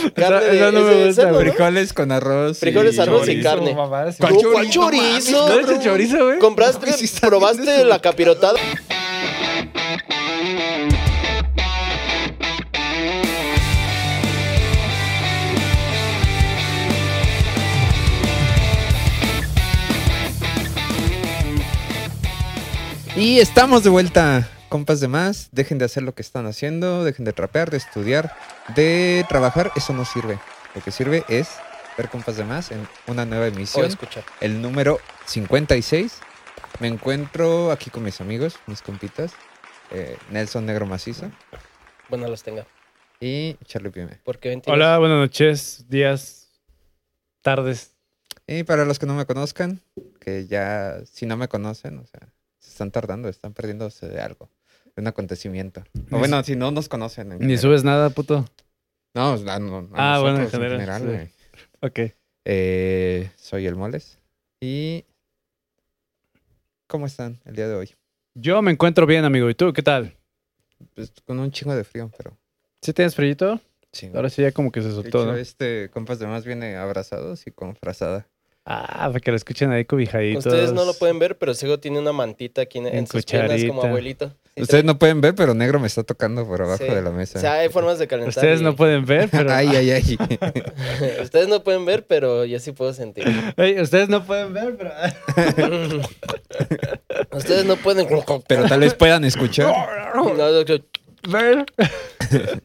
Carne de, no es me gusta, cerdo. ¿no? Frijoles con arroz. Frijoles, y arroz y chorizo. carne. mamadas. ¿Cuál ¿Cuál chorizo? chorizo? No ¿No eres el chorizo, güey? ¿Compraste, No, bien probaste la capirotada? Y estamos de vuelta, compas de más. Dejen de hacer lo que están haciendo, dejen de trapear, de estudiar, de trabajar. Eso no sirve. Lo que sirve es ver compas de más en una nueva O emisión, escuchar. el número 56. Me encuentro aquí con mis amigos, mis compitas, eh, Nelson Negro Macizo Bueno, los tenga. y Charlie Pime. Porque 22. Hola, buenas noches, días, tardes. Y para los que no me conozcan, que ya si no me conocen, o sea, se están tardando, están perdiéndose de algo, de un acontecimiento. O bueno, si no nos conocen. en Ni subes nada, puto. No, no, no, Ah, bueno, en general, sí. Ok. Eh, soy el Moles. Y. ¿Cómo están el día de hoy? Yo me encuentro bien, amigo. ¿Y tú qué tal? Pues con un chingo de frío, pero. ¿Sí tienes frillito? Sí. Ahora sí ya como que se soltó, este compas de más viene abrazados y con frazada. Ah, para que lo escuchen ahí cobijaditos. Ustedes no lo pueden ver, pero Sego tiene una mantita aquí en, en sus piernas como abuelito. Ustedes no pueden ver, pero negro me está tocando por abajo Sí. de la mesa. O sea, hay formas de calentar. Ustedes y- no pueden ver, pero... ay, ay, ay. Ustedes no pueden ver, pero yo sí puedo sentir. Ustedes no pueden ver, pero... Ustedes no pueden. pero tal vez puedan escuchar. No, no, no. Ver.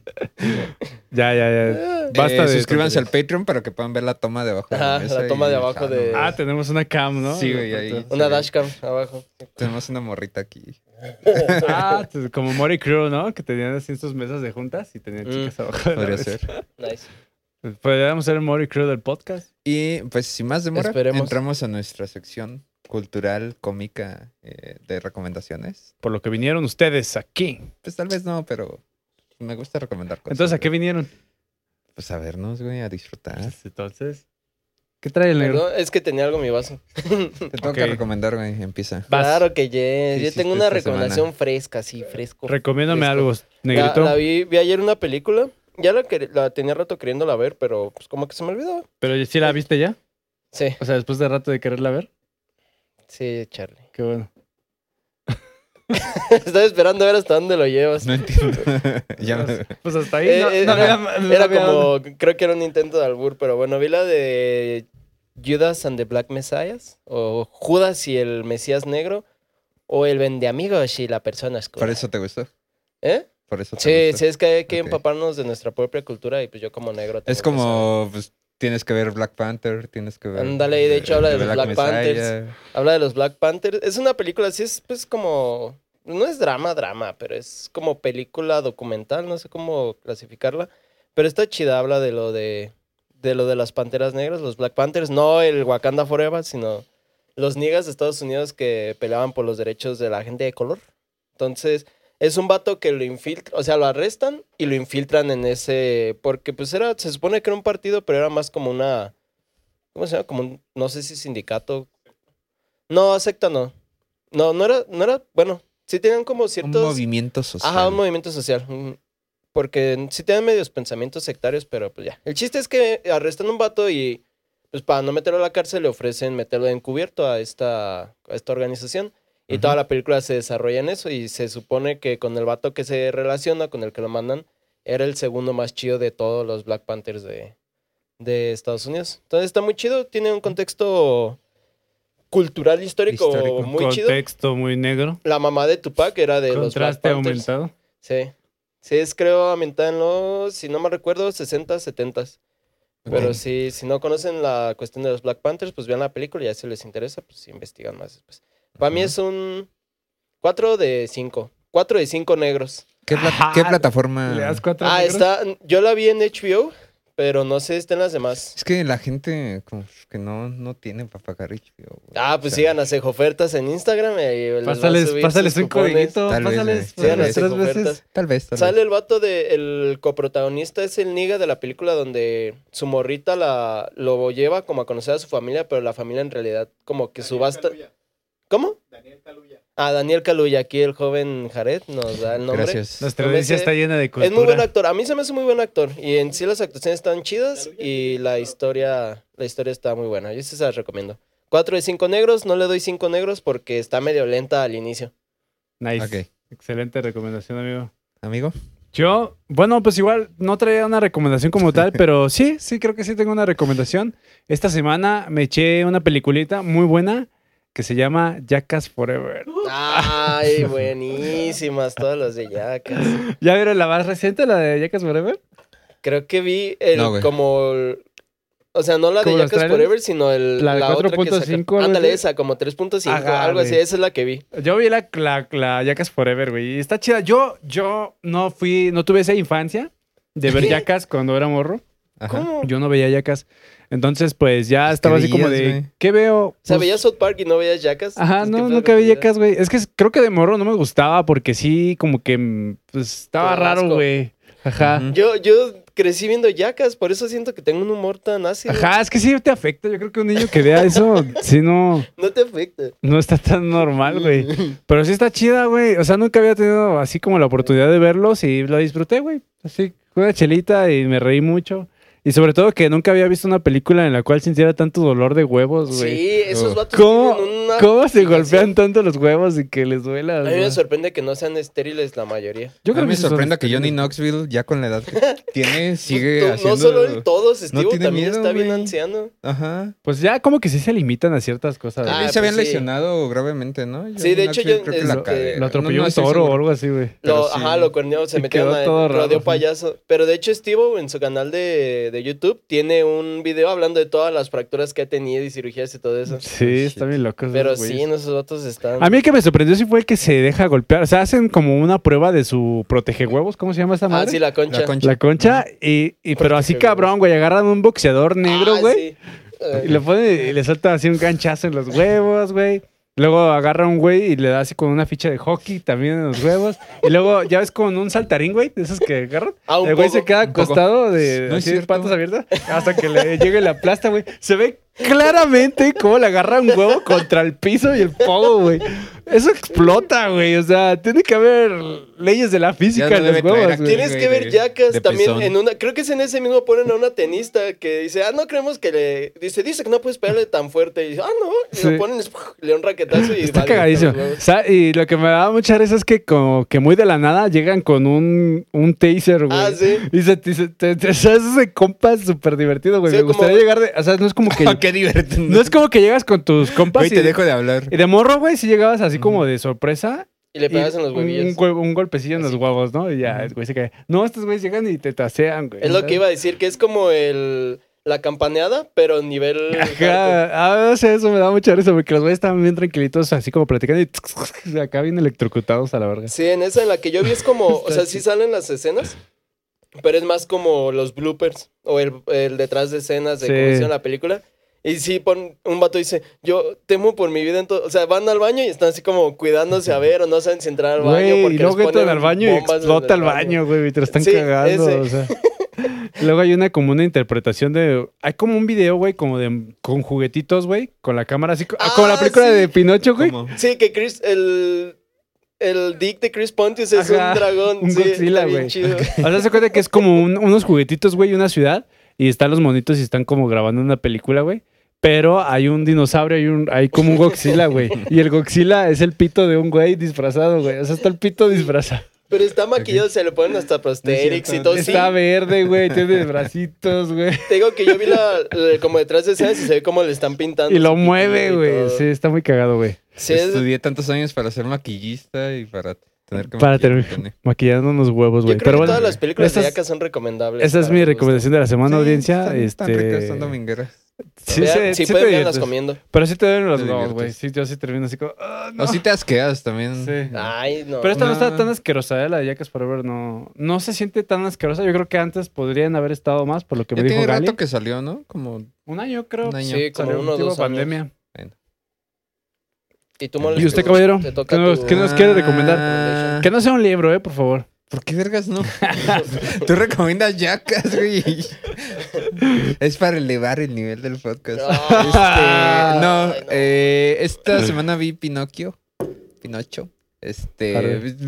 ya, ya, ya. Basta Eh, de suscríbanse al. Patreon para que puedan ver la toma de abajo de la mesa. la toma y- de abajo de- Ah, tenemos una cam, ¿no? Sí, güey, ahí. Una Sí. dashcam abajo. Tenemos una morrita aquí. Ah, pues, como Mori Crew, ¿no? Que tenían así sus mesas de juntas y tenían Mm. chicas abajo de la Podría mesa. ser. Nice. Podríamos ser el Mori Crew del podcast. Y pues sin más demora, Esperemos. entramos a nuestra sección cultural, cómica eh, de recomendaciones. Por lo que vinieron ustedes aquí. Pues tal vez no, pero me gusta recomendar cosas. Entonces, ¿a qué vinieron? Pues a vernos, güey, a disfrutar. Entonces, ¿qué trae el negro? Es que tenía algo en mi vaso. Te tengo que recomendar, güey, empieza. Vas. Claro que yes. ¿Qué Yo tengo una recomendación semana? fresca, sí, fresco. Recomiéndame Fresco. algo, negrito. la vi, vi ayer una película. Ya la, quer- la tenía rato queriéndola ver, pero pues como que se me olvidó. Pero sí la viste ya. Sí, O sea, después de rato de quererla ver. Sí, Charlie. Qué bueno. Estaba esperando a ver hasta dónde lo llevas. No entiendo. ya me- Pues hasta ahí. Eh, no, eh, no era- no como, creo que era un intento de albur, pero bueno, vi la de Judas and the Black Messiahs, o Judas y el Mesías Negro, o el Vende Amigos y la persona oscura. ¿Por eso te gustó? ¿Eh? Por eso te Sí, gustó? sí, es que hay que empaparnos de nuestra propia cultura y pues yo como negro. Es como, pues, tienes que ver Black Panther, tienes que ver... Ándale, de hecho habla de los Black Messiah. Panthers. Habla de los Black Panthers. Es una película, así es pues como... No es drama, drama, pero es como película documental, no sé cómo clasificarla. Pero está chida, habla de lo de, de lo de las panteras negras, los Black Panthers, no el Wakanda Forever, sino los niggas de Estados Unidos que peleaban por los derechos de la gente de color. Entonces, es un vato que lo infiltra, o sea, lo arrestan y lo infiltran en ese, porque pues era, se supone que era un partido, pero era más como una, ¿cómo se llama? Como un, no sé si sindicato. No, secta no. No, no era, no era, bueno, sí tenían como Un ciertos... movimiento social. Ajá, un movimiento social. Porque sí tienen medios pensamientos sectarios, pero pues ya. El chiste es que arrestan a un vato y pues para no meterlo a la cárcel le ofrecen meterlo encubierto a esta, a esta organización. Y toda la película se desarrolla en eso y se supone que con el vato que se relaciona, con el que lo mandan, era el segundo más chido de todos los Black Panthers de, de Estados Unidos. Entonces está muy chido, tiene un contexto cultural histórico, Histórico. muy chido. Contexto muy negro. La mamá de Tupac era de los Black Panthers. aumentado. Sí. Sí, es creo ambientada en los, si no me recuerdo, 60, 70. Pero Ok. si, si no conocen la cuestión de los Black Panthers, pues vean la película y ya si les interesa, pues investigan más después. Para mí es un 4 de 5. 4 de 5 negros. ¿Qué, pla- Ajá. qué plataforma? ¿Le das cuatro Ah, negros? está. Yo la vi en HBO, pero no sé si está en las demás. Es que la gente como que no, no tiene para pagar HBO, güey. Ah, pues O sea, sigan a Cejo Ofertas en Instagram. Y les va a Pásales, subir pásales sus un cupones. codiguito. Tal vez, Pásales, güey. Tres Ofertas. veces. Tal vez, tal Sale vez. el vato de el coprotagonista es el niga de la película donde su morrita la lo lleva como a conocer a su familia, pero la familia en realidad como que subasta ¿Cómo? Ah, Daniel Kaluuya, aquí el joven Jared nos da el nombre. Gracias. Nuestra audiencia está llena de cultura. Es muy buen actor. A mí se me hace muy buen actor. Y en sí las actuaciones están chidas y la historia, la historia está muy buena. Yo sí se las recomiendo. 4 de 5 negros, no le doy 5 negros porque está medio lenta al inicio. Nice. Ok. Excelente recomendación, amigo. Amigo. Yo, bueno, pues igual no traía una recomendación como tal, pero sí, sí, creo que sí tengo una recomendación. Esta semana me eché una peliculita muy buena que se llama Jackass Forever. Ay, buenísimas todas las de Jackass. ¿Ya vieron la más reciente, la de Jackass Forever? Creo que vi el No, como el- o sea, no la de ¿Como los Jackass trailers? Forever, sino el, La de la, otra que 4.5 saca- algo Ándale, esa, como 3.5, Ajá, algo así, esa es la que vi. Yo vi la, la, la Jackass Forever, güey. Está chida. Yo, yo no fui, no tuve esa infancia de ver Jackass cuando era morro. Ajá. ¿Cómo? Yo no veía Jackass. Entonces, pues ya Pues, estaba ¿qué así como de? ¿qué veo? O sea, Pues, veías South Park y no veías Jackass. Ajá, Pues, no, nunca vi. Jackass, güey. Es que creo que de morro no me gustaba porque sí, como que pues, estaba raro, güey. Ajá. Yo, yo crecí viendo Jackass, por eso siento que tengo un humor tan ácido. Ajá, es que sí te afecta. Yo creo que un niño que vea eso, sí no, No te afecta. no está tan normal, güey. Pero sí está chida, güey. O sea, nunca había tenido así como la oportunidad de verlos y lo disfruté, güey. Así, con una chelita y me reí mucho. Y sobre todo que nunca había visto una película en la cual sintiera tanto dolor de huevos, güey. Sí, esos vatos ¿Cómo, tienen una ¿Cómo se golpean tanto los huevos y que les duela? A mí me sorprende que no sean estériles la mayoría. Yo a mí me sí son sorprende que. Johnny Knoxville, ya con la edad que tiene, sigue No- no, haciendo... solo él, todos, Steve tiene también miedo, está bien güey. anciano. Ajá. Pues ya como que sí se limitan a ciertas cosas. Ah, güey. Él se habían pues sí. lesionado gravemente, ¿no? Sí, de hecho, yo- creo que es la que- cadera. lo atropelló No, no un toro o algo así, güey. Sí. Ajá, lo corneó, se Y metió en todo lo raro, dio sí. payaso. Pero de hecho, Steve en su canal de, de YouTube tiene un video hablando de todas las fracturas que ha tenido y cirugías y todo eso. Sí, está bien loco. Pero güeyes. sí, no, esos datos están. A mí el que me sorprendió sí fue el que se deja golpear. O sea, hacen como una prueba de su protegehuevos. ¿Cómo se llama esa Ah, madre? sí, la concha. La concha. La concha. Y, y pero así cabrón, güey. Agarran un boxeador negro, Ah, güey. sí. Y le ponen y le salta así un ganchazo en los huevos, güey. Luego agarra un güey y le da así con una ficha de hockey también en los huevos. Y luego ya ves con un saltarín, güey, de esos que agarran. Ah, el güey poco, se queda acostado de No así patas abiertas hasta que le llegue la plasta, güey. Se ve claramente cómo le agarra un huevo contra el piso y el pogo, güey. Eso explota, güey. O sea, tiene que haber leyes de la física Ya en lo los huevos. Tienes que ver Jackass también pezón. en una, creo que es en ese mismo ponen a una tenista que dice, ah, no creemos que le, dice, dice que no puedes pegarle tan fuerte, y dice, ah, no, y Sí. lo ponen, le da un raquetazo y Está vale, cagadísimo. O sea, y lo que me da mucha risa es que como que muy de la nada llegan con un, un taser, güey. Ah, sí. Y se, te- se, te- te- o sea, ese compa es súper divertido, güey. Sí, me como- gustaría llegar de... O sea, no es como que... qué divertido. no es como que llegas con tus compas Güey, y, te dejo de hablar. y de morro, güey, si llegabas así como de sorpresa. Y le pegas y en los huevillos. Un, golpecillo en los huevos, ¿no? Y ya, el güey se cae. No, estos güeyes llegan y te tasean, güey. Es lo que iba a decir, que es como el, la campaneada, pero nivel... Ajá, ah, no sé, eso me da mucha risa porque los güeyes estaban bien tranquilitos, así como platicando y acá bien electrocutados a la verga. Sí, en esa en la que yo vi es como, o sea, sí salen las escenas, pero es más como los bloopers o el, el detrás de escenas de Sí. cómo hicieron la película. Y sí, pon, un vato dice, yo temo por mi vida en todo. O sea, van al baño y están así como cuidándose a ver o no saben si entrar al baño. Güey, porque y luego entran al baño y explota el baño, güey, y te lo están Sí, cagando, ese. o sea. Luego hay una como una interpretación de... Hay como un video, güey, como de... Con juguetitos, güey, con la cámara así... Ah, como la película sí. de Pinocho, güey. ¿Cómo? Sí, que Chris, el, el dick de Chris Pontius es Ajá, un dragón. un sí, Godzilla, güey. O sea, se cuenta que es como un- unos juguetitos, güey, y una ciudad. Y están los monitos y están como grabando una película, güey. Pero hay un dinosaurio, hay, un, hay como un Godzilla, güey. Y el Godzilla es el pito de un güey disfrazado, güey. O sea, está el pito disfrazado. Pero está maquillado, se le ponen hasta prosthetics y todo. Sí, Está verde, güey. Tiene bracitos, güey. te digo que yo vi la, la- como detrás de escenas y se ve como le están pintando. Y lo mueve, güey. Sí, está muy cagado, güey. Sí, es- Estudié tantos años para ser maquillista y para tener que Para pene. Maquillando unos huevos, güey. Pero que bueno, todas las películas esa de es- Yaka son recomendables. esa es mi recomendación de la semana, Sí, audiencia. Están, están este... ricas, están domingueras. Sí, Vean, sí, si sí pueden, comiendo. Pero sí te duelen los Te huevos, güey. diviertes. Sí, yo sí termino así como... "Ah, no". O si te asqueas también. Sí. Ay, no. Pero esta no, está No. tan asquerosa, ¿eh? La de Jackass Forever no, no se siente tan asquerosa. Yo creo que antes podrían haber estado más, por lo que Ya me dijo tiene Gali. rato que salió, ¿no? Como Un año, creo. un año. Sí, como Salió uno o tipo dos pandemia. años. Bueno. ¿Y tú? ¿Y usted, caballero? Te toca ¿Qué nos, tu- qué nos quiere Ah. recomendar? Que no sea un libro, ¿eh? Por favor. ¿Por qué vergas no? Tú recomiendas Jackass, güey. Es para elevar el nivel del podcast. Este, no, ay, no. eh, esta semana vi Pinocchio. Pinocho. Este,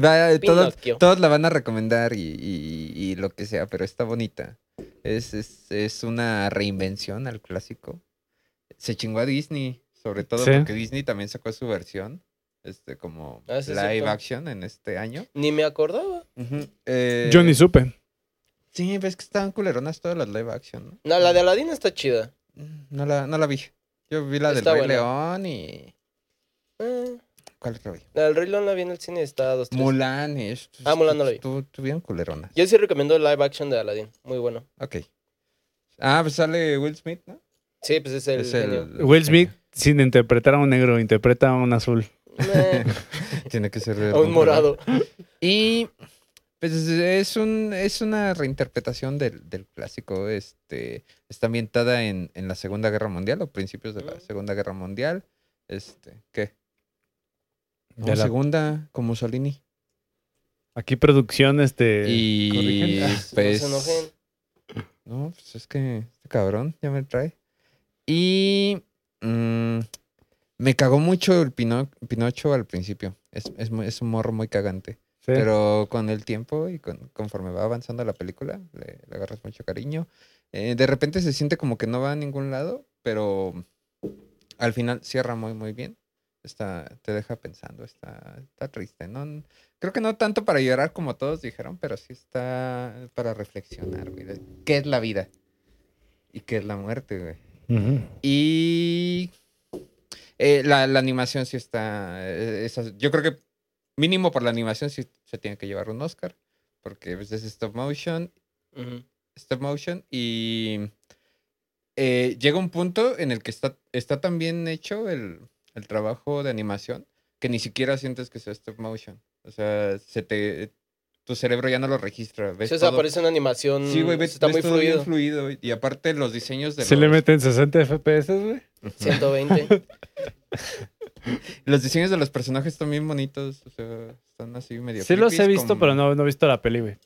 va- todos, Pinocchio. todos la van a recomendar y, y- y lo que sea, pero está bonita. Es, es, es una reinvención al clásico. Se chingó a Disney, sobre todo Sí. porque Disney también sacó su versión, este, como Ah, sí, live cierto. action en este año. Ni me acordaba. Eh, Yo ni supe. Sí, ves que estaban culeronas todas las live action, ¿no? No, la de Aladdin está chida. Mm, No la, no la vi. Yo vi la del Rey buena. León y. Eh, ¿Cuál otra vi? la del Rey León la vi en el cine y está a dos, tres. Mulan y esto. Ah, Mulan no la vi. Tu- Tuvieron culeronas. Yo sí recomiendo el live action de Aladdin. Muy bueno. Ok. Ah, pues sale Will Smith, ¿no? Sí, pues es el. es genio. el. Will Smith, sin interpretar a un negro, interpreta a un azul. Tiene que ser. de a un morado. Y. Pues es un es una reinterpretación del, del clásico. Este está ambientada en, en la Segunda Guerra Mundial o principios de la. Segunda Guerra Mundial. Este, ¿qué? No, De la- Segunda con Mussolini. Aquí producción, este... Y corrigen. Ah, pues. No se enojen. No, pues es que este cabrón ya me trae. Y mm, me cagó mucho el Pino- Pinocho al principio. Es, es, muy- es un morro muy cagante. Sí. Pero con el tiempo y con, conforme va avanzando la película, le, le agarras mucho cariño. Eh, de repente se siente como que no va a ningún lado, pero al final cierra muy, muy bien. Está, te deja pensando, está, está triste. ¿no? Creo que no tanto para llorar como todos dijeron, pero sí está para reflexionar, güey. de ¿Qué es la vida? ¿Y qué es la muerte, güey? Ujú. Y eh, la, la animación sí está. eh, esa- yo creo que mínimo por la animación sí se tiene que llevar un Oscar. Porque pues, es stop motion. Stop motion. Y eh, llega un punto en el que está, está tan bien hecho el, el trabajo de animación que ni siquiera sientes que sea stop motion. O sea, se te. Tu cerebro ya no lo registra. ¿ves o sea, todo- parece una animación. Sí, güey, ves, Está ves muy todo bien fluido. fluido. Y aparte los diseños de Se los... le meten 60 FPS, güey. Ujú. 120. Los diseños de los personajes están bien bonitos, o sea, están así medio Sí los he visto, pero no, no he visto la peli, güey.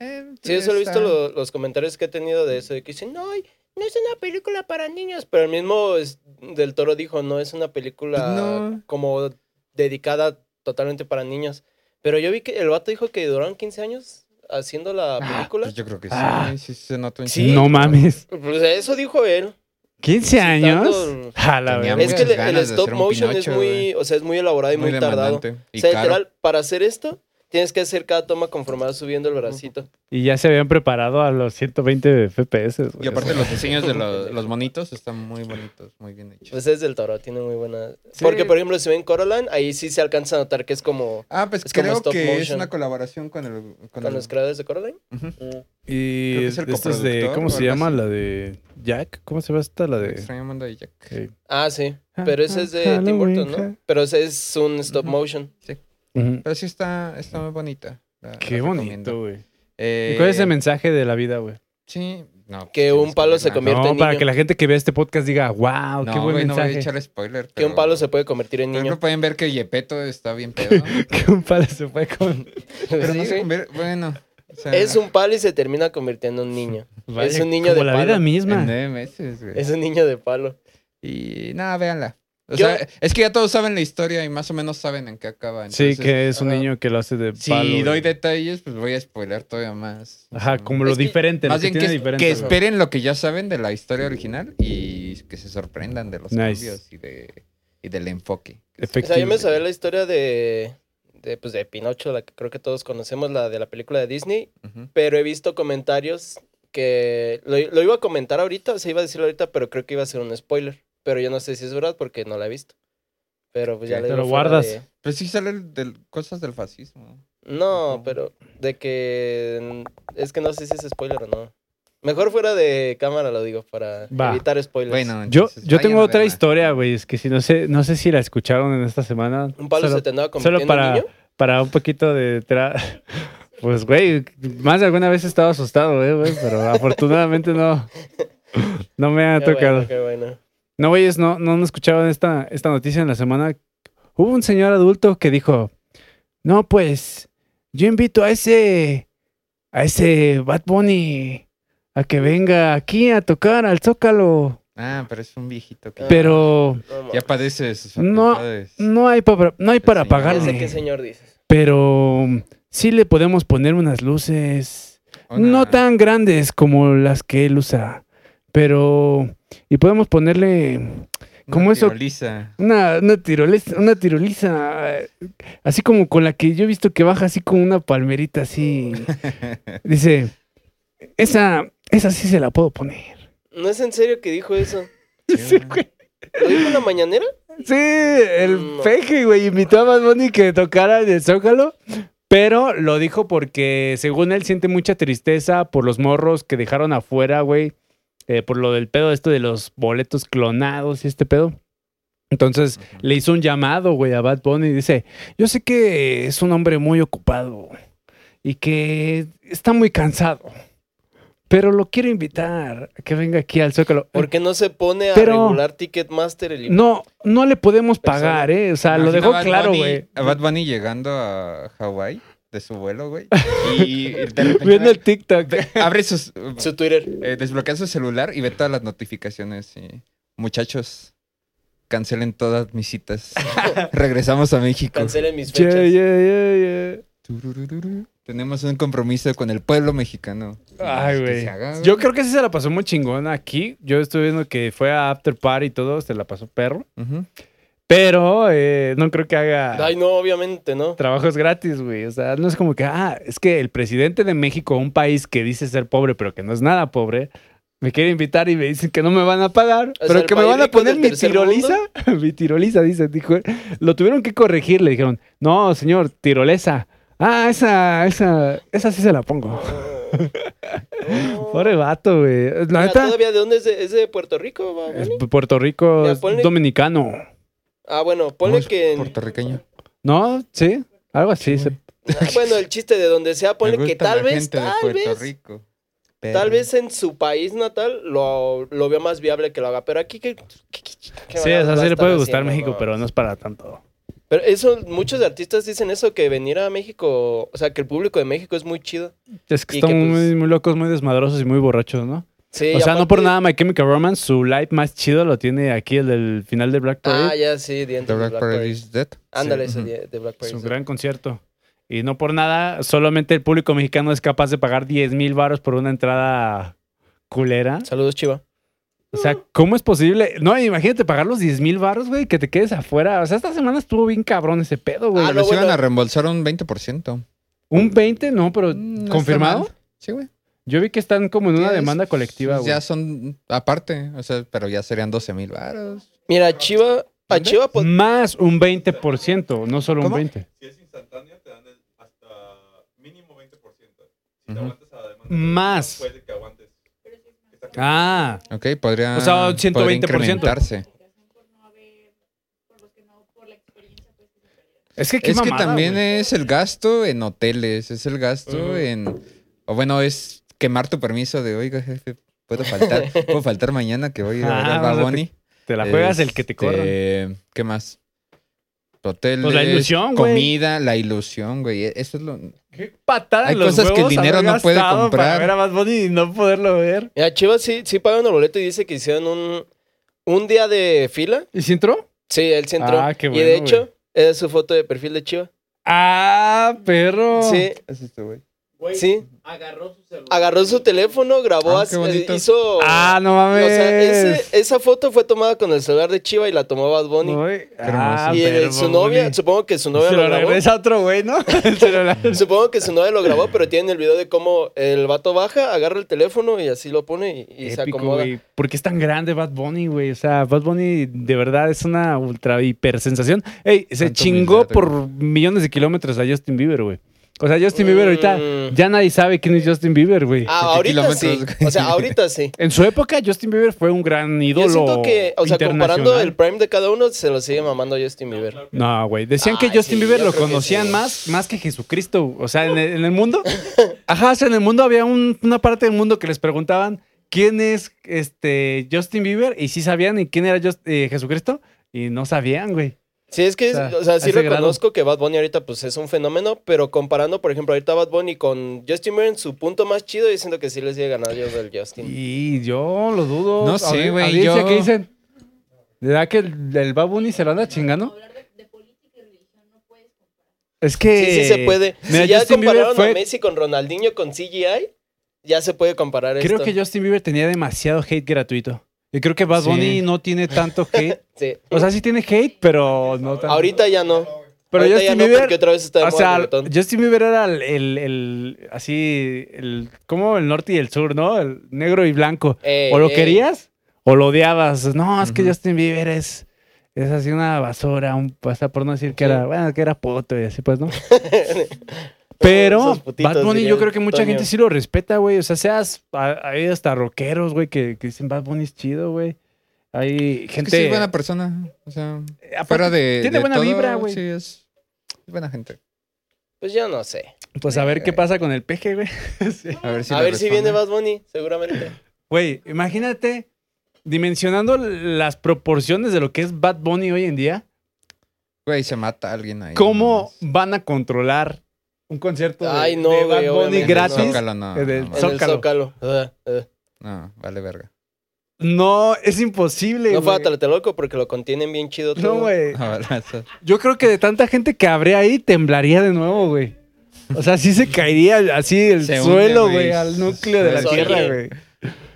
Eh, Sí, yo solo he visto lo- los comentarios que he tenido de eso, de que dicen, no, no es una película para niños, pero el mismo es- del Toro dijo, no es una película Pues no. como dedicada totalmente para niños. Pero yo vi que el vato dijo que duraron 15 años haciendo la película. Pues yo creo que sí, Ah. sí se nota un Sí. No mames. Pues eso dijo él. ¿15 años? Citando- A la Tenía verga. Es que el, stop motion es muy, o sea, es muy elaborado y muy, tardado. O sea, caro. literal, para hacer esto, tienes que hacer cada toma conforme vas subiendo el bracito. Y ya se habían preparado a los 120 FPS. Y aparte los diseños de los, los monitos están muy bonitos, muy bien hechos. Pues es del Toro, tiene muy buena... Sí. Porque, por ejemplo, si ven Coraline, ahí sí se alcanza a notar que es como... ah, pues es como creo stop que es una colaboración con el... Con ¿Con el- los creadores de Coraline? Ujú. Y Creo que es el estos de, ¿cómo se llama? La de Jack. ¿Cómo se llama esta? La de... extraño mundo de Jack. eh, Ah, sí. Ah, Pero ese es de ah, Tim Burton, ¿no? Pero ese es un stop motion. ujú. Pero sí está, está muy bonita. la- Qué la bonito, güey. Eh, ¿Y cuál es el mensaje de la vida, güey? Sí, no. Que un palo se convierte No, en para niño. que la gente que vea este podcast diga, wow, No, qué buen güey, no voy a mensaje. echar spoiler. Que un palo se puede convertir en niño. pueden ver que Yepeto está bien pedo. que un palo se fue con... pero Sí, no se convierte. Bueno. O sea, Es un palo y se termina convirtiendo en un niño. es un niño como de la palo. vida En misma. nueve meses, güey. Es un niño de palo. Y nada, véanla. O Yo- sea, es que ya todos saben la historia y más o menos saben en qué acaba. Sí, entonces, que es un niño que lo hace de Si palo. doy güey. detalles, pues voy a spoiler todavía más. Ajá, como lo que- diferente, Más lo que bien que, diferente. que esperen lo que ya saben de la historia original y que se sorprendan de los Nice. cambios y, de, y del enfoque. O sea, yo Efectivo. me sabía la historia de, de, pues, de Pinocho, la que creo que todos conocemos, la de la película de Disney, pero he visto comentarios que lo, lo iba a comentar ahorita, o sea, iba a decirlo ahorita, pero creo que iba a ser un spoiler. Pero yo no sé si es verdad porque no la he visto. Pero pues ya le Te lo guardas. de- Pero sí salen del, cosas del fascismo. No, No. pero de que es que no sé si es spoiler o no. Mejor fuera de cámara lo digo para Va. evitar spoilers. Bueno, Yo, entonces, yo vayan tengo a otra verla. historia, güey. Es que si no sé, no sé si la escucharon en esta semana. un palo Solo- se te andaba solo en para, niño. para un poquito de... tra- Pues, güey, más de alguna vez he estado asustado, eh, güey, pero afortunadamente no, no me ha Qué tocado. bueno, qué bueno. No, güeyes, no, no, no escuchaban esta, esta noticia en la semana. Hubo un señor adulto que dijo, no, pues, yo invito a ese, a ese Bad Bunny a que venga aquí a tocar al Zócalo. Ah, pero es un viejito que. Pero No, ya padece de sus No, no hay, para, no hay para. Ya sé qué pagarle. señor dices. Pero sí le podemos poner unas luces. Una- No tan grandes como las que él usa. Pero. Y podemos ponerle una como eso- tiroliza. una, una tirolesa, una tiroliza. eh, Así como con la que yo he visto que baja así como una palmerita así. Dice. Esa, esa sí se la puedo poner. ¿No es en serio que dijo eso? Sí, güey. ¿Lo dijo en la mañanera? Sí, el No. peje, güey, invitó a Bad Bunny que tocara en el Zócalo. Pero lo dijo porque, según él, siente mucha tristeza por los morros que dejaron afuera, güey. eh, por lo del pedo esto de los boletos clonados y este pedo. Entonces le hizo un llamado, güey, a Bad Bunny y dice, yo sé que es un hombre muy ocupado y que está muy cansado, pero lo quiero invitar a que venga aquí al Zócalo. ¿Por qué no se pone a Pero- regular Ticketmaster el No, no le podemos pagar, ¿eh? O sea, lo dejó Bad claro, Bunny- güey. A Bad Bunny llegando a Hawái de su vuelo, güey. Y de repente Viendo el TikTok. abre sus... su Twitter? eh, desbloquea su celular y ve todas las notificaciones. Y, muchachos, cancelen todas mis citas. Regresamos a México. Cancelen mis Yeah, fechas. yeah, yeah, yeah. Tururururu. Tenemos un compromiso con el pueblo mexicano. Ay, güey. Yo creo que sí se la pasó muy chingona aquí. Yo estuve viendo que fue a After Party y todo, se la pasó perro. Ujú. Pero eh, no creo que haga Ay, no, obviamente, ¿no? trabajos gratis, güey. O sea, no es como que, ah, es que el presidente de México, un país que dice ser pobre, pero que no es nada pobre, me quiere invitar y me dicen que no me van a pagar, O sea, pero el que me país van a rico poner del mi tercer tiroliza. mi tiroliza, dice, dijo. Lo tuvieron que corregir, le dijeron, no, señor, tirolesa. Ah, esa, esa, esa sí se la pongo. No. Pobre vato, güey. La Mira, neta, ¿Todavía de dónde es? De, ¿Es de Puerto Rico? Es? Puerto Rico, Mira, es ponle- dominicano. Ah, bueno, ¿Cómo ponle es que... en- Puertorriqueño. ¿No? ¿Sí? Algo así. se- Ah, Bueno, el chiste de donde sea, ponle que tal la vez, gente de tal Puerto vez, Rico. tal vez en su país natal lo, lo veo más viable que lo haga. Pero aquí, ¿qué, qué- qué- qué Sí, o sea, sí le puede gustar haciendo? México, No. pero no es para tanto. Pero eso, muchos artistas dicen eso, que venir a México, o sea, que el público de México es muy chido. Es que Y están que, pues, muy, muy locos, muy desmadrosos y muy borrachos, ¿no? Sí, o sea, no por nada My Chemical Romance, su live más chido lo tiene aquí el del final de Black Parade. Ah, ya, sí, The de Black Black Parade is Dead. Ándale, Sí. ese de, de Black Es Parade. un gran concierto. Y no por nada, solamente el público mexicano es capaz de pagar 10 mil baros por una entrada culera. Saludos, Chiva. O sea, ¿cómo es posible? No, imagínate pagar los 10 mil baros, güey, que te quedes afuera. O sea, esta semana estuvo bien cabrón ese pedo, güey. Ah, no, iban bueno. a reembolsar un 20%. Un 20, no, pero Mm, no ¿confirmado? Sí, güey. Yo vi que están como en una demanda colectiva, güey. Ya son aparte, o sea, pero ya serían 12 mil baros. Mira, Chiva, a. Chiva, pues, Más un 20%, no solo ¿Cómo? un 20. Si es instantáneo, te dan el- hasta mínimo 20%. Si te aguantas a la demanda, Más. puede que aguantes. Ah, Ok, podría, O sea, un podría 120%. incrementarse. es que qué Es que también güey. es el gasto en hoteles, es el gasto en... O bueno, es quemar tu permiso de, oiga, jefe, puedo faltar, puedo faltar mañana que voy a ver Ah, a sea, Bunny? Te la juegas el que te Este, corra. ¿Qué más? Hoteles, Pues la ilusión, güey. comida, la ilusión, güey. Eso es lo... Qué patada Hay en los cosas que el dinero no puede comprar. Para ver a Bad Bunny y no poderlo ver. mira, Chiva sí, sí pagan el boleto y dice que hicieron un, un día de fila. ¿Y si entró? Sí, él sí entró. Ah, qué y bueno, de hecho, es su foto de perfil de Chiva. Ah, perro. Sí, Es este, güey. Sí. Agarró su celular. Agarró su teléfono, grabó, Ah, bonito. hizo... Ah, no o mames. sea, ese- esa foto fue tomada con el celular de Chiva y la tomó Bad Bunny. Uy, ah, y el- su novia, Bunny. supongo que su novia Se lo lo grabó. regresa a otro güey, ¿no? El celular. Supongo que su novia lo grabó, pero tiene el video de cómo el vato baja, agarra el teléfono y así lo pone y, y se Épico, acomoda. güey. ¿Por qué es tan grande Bad Bunny, güey? O sea, Bad Bunny de verdad es una ultra hiper sensación. Ey, se chingó por millones de kilómetros a Justin Bieber, güey. O sea, Justin Bieber ahorita Mm. ya nadie sabe quién es Justin Bieber, güey. Ah, ahorita sí. kilómetros, güey. O sea, ahorita sí. En su época, Justin Bieber fue un gran ídolo. Yo siento que, o sea, comparando internacional. el prime de cada uno, se lo sigue mamando Justin Bieber. No, güey. Decían que Ay, Justin sí, Bieber yo lo creo que conocían sí. más, más que Jesucristo. O sea, en el, en el mundo. Ajá, o sea, en el mundo había un- una parte del mundo que les preguntaban quién es este Justin Bieber y sí sabían y quién era Just- eh, Jesucristo y no sabían, güey. Sí, es que, O sea, o sea, sí grado. reconozco que Bad Bunny ahorita pues es un fenómeno, pero comparando, por ejemplo, ahorita Bad Bunny con Justin Bieber en su punto más chido, yo siento que sí les sigue ganando yo del Justin. Y yo lo dudo. No sé, güey, yo- ¿Qué dicen? ¿Verdad que el, el Bad Bunny se lo anda chingando? Es que... Sí, sí se puede. Mira, si ya Justin compararon fue- a Messi con Ronaldinho con CGI, ya se puede comparar Creo esto. que Justin Bieber tenía demasiado hate gratuito. Y creo que Bad Sí. Bunny no tiene tanto hate. Sí. O sea, sí tiene hate, pero no tanto. Ahorita ya no. Pero Ahorita Justin ya no, Bieber... porque otra vez está de O sea. Justin Bieber era el, el, el- así, el, como el norte y el sur, ¿no? El negro y blanco. Ey, o lo ey. querías o lo odiabas. No, es que. Justin Bieber es, es así una basura, un, o sea, por no decir que Sí. era, bueno, que era poto y así pues, ¿no? Pero putitos, Bad Bunny yo creo que mucha Toño. gente sí lo respeta, güey. O sea, seas, a- hay hasta rockeros, güey, que, que dicen Bad Bunny es chido, güey. Hay Es que gente... sí es buena persona. O sea, aparte, fuera de. tiene de buena todo, vibra, güey. Sí, es, es buena gente. Pues yo no sé. Pues a ver qué pasa con el peje, güey. Sí. A ver si a le ver si viene. Bad Bunny, seguramente. Güey, imagínate dimensionando las proporciones de lo que es Bad Bunny hoy en día, Güey, se mata alguien ahí. ¿cómo nomás. van a controlar un concierto de, Ay, no, de Bad Bunny gratis? no. Zócalo, no. Eh, de- no, En mames. el Zócalo. Zócalo. Ah, ah. No, vale verga. No, es imposible. No fue a. Tlatelolco porque lo contienen bien chido todo. No, güey. No, eso- Yo creo que de tanta gente que habría ahí, temblaría de nuevo, güey. O sea, sí se caería así el Se suelo, güey. al núcleo de la tierra, güey.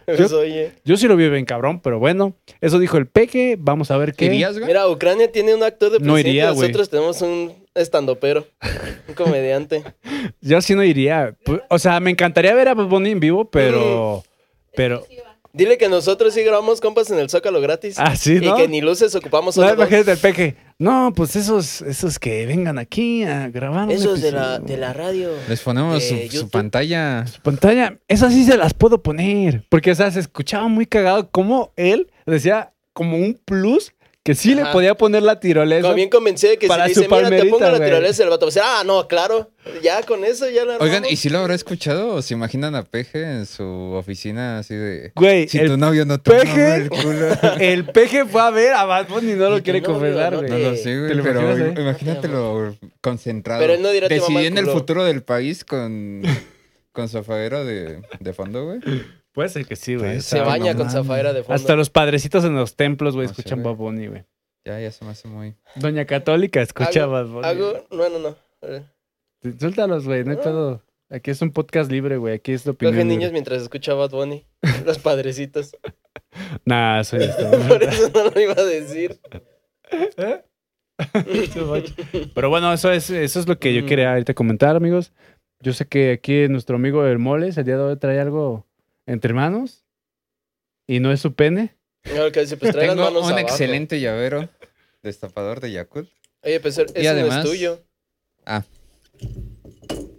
Pues, oye. Yo sí lo vi bien cabrón, pero bueno. Eso dijo el peque. Vamos a ver qué. ¿Irías, güey? Mira, Ucrania tiene un actor de No presidente iría, y güey. nosotros tenemos un estandopero, un comediante. Yo sí no iría. O sea, me encantaría ver a Bad Bunny en vivo, pero... Pero... Dile que nosotros sí grabamos compas en el Zócalo gratis. Ah, sí, ¿no? Y que ni luces ocupamos No, imagínate el peque. No, pues esos, esos que vengan aquí a grabar. Esos de la, de la radio. Les ponemos su, su pantalla. pantalla. Esas sí se las puedo poner. Porque, o sea, se escuchaba muy cagado como él decía como un plus que sí le podía poner la tirolesa. Como bien convencido de que Para si le dice, mira, te pongo la tirolesa, el vato va a decir, ah, no, claro. Ya con eso ya la Oigan. ¿y si lo habrá escuchado o se imaginan a Peje en su oficina así de... Güey, Si el, tu novio no te Peje- el culo. el peje fue a ver a Bad Bunny y no lo quiere confesar, no güey. No lo sé, ¿te güey, pero imaginas, eh? imagínatelo concentrado. Pero él no dirá, "Te mama el Decidiendo el culo". futuro del país con, con su afaguero de, de fondo, güey. Puede ser que sí, güey. O Se baña con zafaera de fondo. Hasta los padrecitos en los templos, güey, escuchan. Bad Bunny, güey. Ya, ya se me hace muy... Doña Católica escucha Bad Bunny. Hago, no, no, no. Eh, Suéltalos, güey, no hay Ah. pedo. Aquí es un podcast libre, güey. Aquí es de opinión. Coge libre. niños mientras escucha Bad Bunny. Los padrecitos. Nah, soy esto. Por eso no lo iba a decir. Pero bueno, eso es, eso es lo que yo Mm. quería ahorita comentar, amigos. Yo sé que aquí nuestro amigo el Moles el día de hoy trae algo entre manos. Y no es su pene. No, que dice, pues trae las Tengo manos un abajo. excelente llavero destapador de Yakult. Oye, pues ese Y no además- es tuyo. Ah.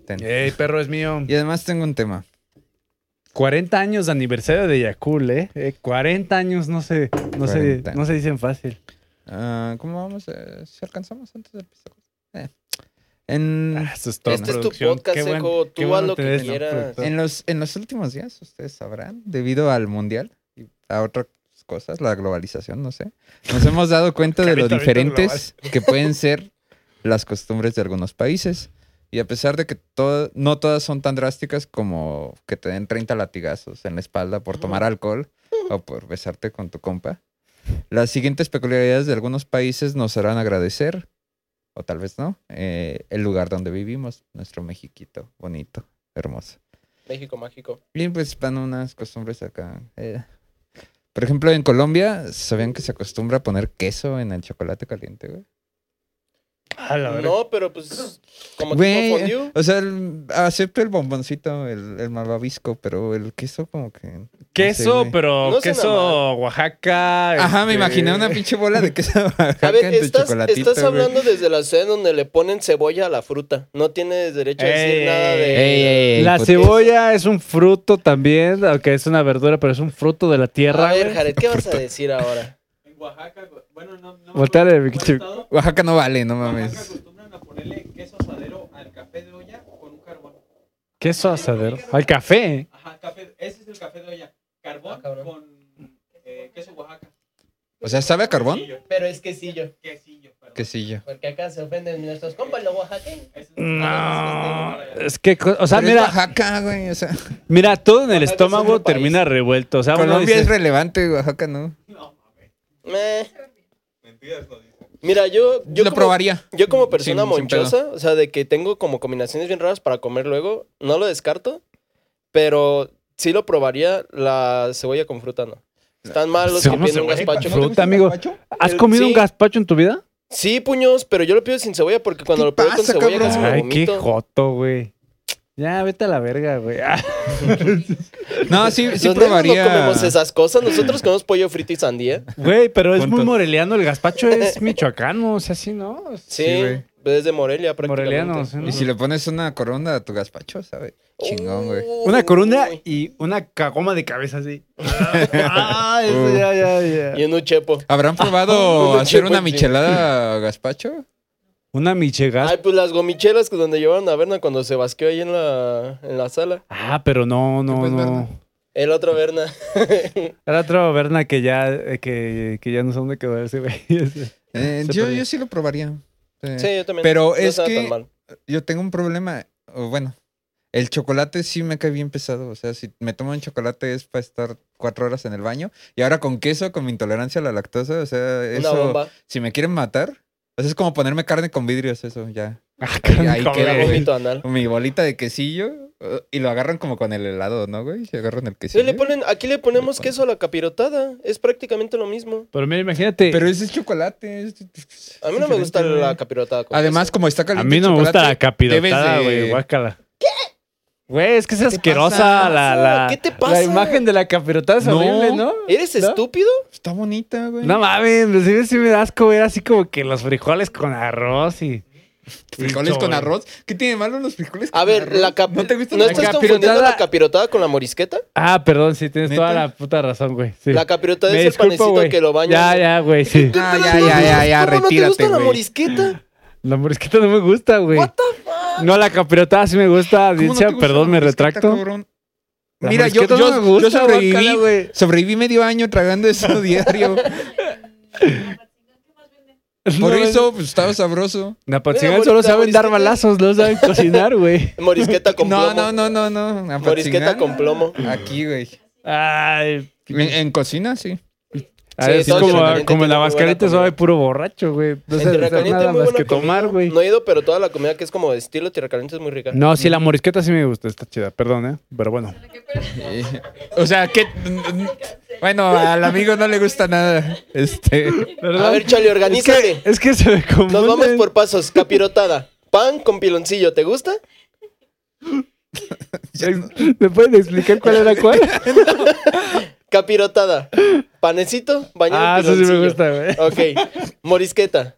Ten. Ey, perro es mío. Y además tengo un tema. 40 años de aniversario de Yakul, ¿eh? Eh, 40 años no se, no, se, 40. no se dicen fácil. Ah, ¿Cómo vamos? eh, si alcanzamos antes de empezar? Eh. En, Ah, eso es todo Este es tu podcast, Qué buen- Tú haz lo que quieras. en, los, en los últimos días, ustedes sabrán, debido al mundial y a otras cosas, la globalización, no sé, nos hemos dado cuenta de lo diferentes que pueden ser las costumbres de algunos países. Y a pesar de que to- no todas son tan drásticas como que te den 30 latigazos en la espalda por tomar alcohol o por besarte con tu compa, las siguientes peculiaridades de algunos países nos harán agradecer, o tal vez no, eh, el lugar donde vivimos, nuestro Mexiquito bonito, hermoso. México mágico. Y pues van unas costumbres acá. eh. Por ejemplo, en Colombia, ¿sabían que se acostumbra a poner queso en el chocolate caliente, güey? A la. No, pero pues como Güey, tipo fondue. o sea, el- acepto el bomboncito, el, el malvavisco, pero el queso como que... no sé, Queso, güey. pero No suena queso Oaxaca. Ajá, me este, imaginé una pinche bola de queso Oaxaca A ver, en tu estás, estás hablando desde la ciudad donde le ponen cebolla a la fruta. No tienes derecho a decir Ey, nada de... ey, ey, ey, La cebolla es un fruto también, aunque es una verdura, pero es un fruto de la tierra. a ver, güey. Jared, ¿qué vas a decir ahora? Oaxaca, bueno, no, no. cuál estado, Oaxaca no vale, no Oaxaca mames. acostumbran a ponerle queso asadero al café de olla con un carbón. Queso asadero. Al café. Ajá, café, ese es el café de olla. Carbón Ah, con eh, queso Oaxaca. O sea, ¿sabe a carbón? Pero es quesillo. Quesillo, perdón. Quesillo. Porque acá se ofenden nuestros compas los oaxaqueños. Es- No, es que, o sea, Pero es mira, Oaxaca, güey. O sea, mira, todo en el Oaxaca es estómago país. termina revuelto. O sea, Colombia dice, es relevante, Oaxaca no. No. Meh. Mentiras no dicen. Mira, yo, yo lo como- probaría. Yo como persona Sin- sin pedo. monchosa, o sea, de que tengo como combinaciones bien raras para comer luego, no lo descarto, pero sí lo probaría la cebolla con fruta, ¿no? Están mal los que ¿Cómo piden un gazpacho. fruta? Amigo. ¿has comido un gazpacho en tu vida? Sí, puños, pero yo lo pido sin cebolla porque cuando ¿Qué lo pido con cebolla cabrón? casi me Ay, qué vomito. joto, güey. Ya, vete a la verga, güey. No, sí, sí Los probaría. no comemos esas cosas, nosotros comemos pollo frito y sandía. Güey, pero es muy moreliano. El gazpacho es michoacano, o sea, sí, ¿no? Sí, Sí, güey. desde Morelia prácticamente. Moreliano, sí, ¿no? Y si le pones una corona a tu gazpacho, ¿sabe? Chingón, güey. Una corona Uy. y una cagoma de cabeza así. Ah, eso ya, ya, ya. Y en un chepo. ¿Habrán probado Un hacer una michelada a gazpacho? Una michegas. Ay, pues las gomichelas que donde llevaron a Berna cuando se basqueó ahí en la, en la sala. Ah, pero no, no, pues, no. Berna? El otro Berna. Era otro Berna que ya, eh, que, que ya no sé dónde quedó ese güey. Eh, yo, yo sí lo probaría. Eh, Sí, yo también. Pero No es que- tan mal. Yo tengo un problema. bueno, el chocolate sí me cae bien pesado. O sea, si me tomo un chocolate es para estar cuatro horas en el baño. Y ahora con queso, con mi intolerancia a la lactosa, o sea, Una eso, bomba. si me quieren matar, o sea, es como ponerme carne con vidrios, eso, ya. Ah, ahí queda. Mi bolita de quesillo eh, y lo agarran como con el helado, ¿no, güey? Se agarran el Sí, quesillo. le ponen, aquí le ponemos ponen. queso a la capirotada. Es prácticamente lo mismo. Pero mira, imagínate. Pero ese es chocolate. es- A mí no me gusta la capirotada. con Además, queso. como está a caliente mí el no me gusta la capirotada, güey. Guácala. Güey, es que es asquerosa la, la, ¿Qué te la pasa? imagen de la capirotada es No. horrible, ¿no? ¿Eres ¿No? estúpido? Está bonita, güey. No mames, sí, sí me da asco ver así como que los frijoles con arroz y... Frijoles y con arroz. ¿Qué tiene malo los frijoles A con ver, arroz? la cap... ¿No te gusta ¿No la estás capirotada? confundiendo la capirotada con la morisqueta? Ah, perdón, sí, tienes ¿Neta? toda la puta razón, güey. sí. La capirotada Me es el panecito güey. que lo bañan. Ya, ya, güey, sí. Ah, ya, ya, ya, ya, ¿Cómo no te retírate, gusta la morisqueta? La morisqueta no me gusta, güey. What the fuck? No, la capirotada sí me gusta, ¿Cómo no perdón, me morisqueta, retracto. cabrón? Mira, yo, morisqueta yo, no me gusta, yo sobreviví, guácala, güey. sobreviví medio año tragando eso diario. Por No, eso, pues estaba sabroso. Napatzingán Mira, solo saben dar morisqueta- balazos, no saben cocinar, güey. Morisqueta con No, plomo. no, no, no, no. Morisqueta Apatzingán, con plomo. Aquí, güey. Ay. En, en cocina, sí. Así todo como, como la comida. soy puro borracho, güey. No sé nada más que tomar, güey. No he ido, pero toda la comida que es como de estilo Tierra Caliente es muy rica. No, sí, la morisqueta sí me gusta, está chida, perdón, ¿eh? Pero bueno. O sea, que... Bueno, al amigo no le gusta nada. Este... A ver, Chale, es organízate. que, es que se me confunden. Nos vamos por pasos. Capirotada. Pan con piloncillo, ¿te gusta? ¿Me pueden explicar cuál era cuál? Capirotada. Panecito, bañado ah, en eso sí me gusta, güey. Ok. Morisqueta.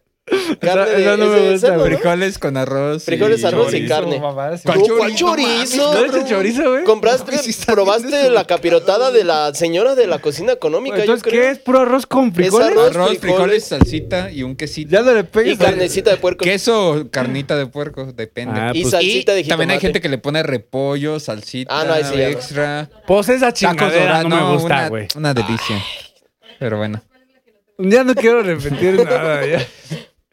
Carne de, esa no es me de gusta, cerdo, güey. ¿no? Frijoles con arroz. Frijoles, arroz y carne. ¿Cuál ¿Cuál chorizo? chorizo? No ¿No es el chorizo, güey? ¿Compraste, No, pues probaste eso. la capirotada de la señora de la cocina económica, yo Entonces, creo? ¿qué es? ¿Puro arroz con frijoles? arroz, Arroz, frijoles, frijoles, salsita y un quesito. Ya no le Y pegues. carnecita de puerco. Queso o carnita de puerco, depende. Ah, Y pues- salsita de Y también hay gente que le pone repollo, salsita, Ah, no, sí extra. Pues esa chingadera dorados, no me gusta, una- güey. Una, delicia. Pero bueno. Ya no quiero repetir nada, ya.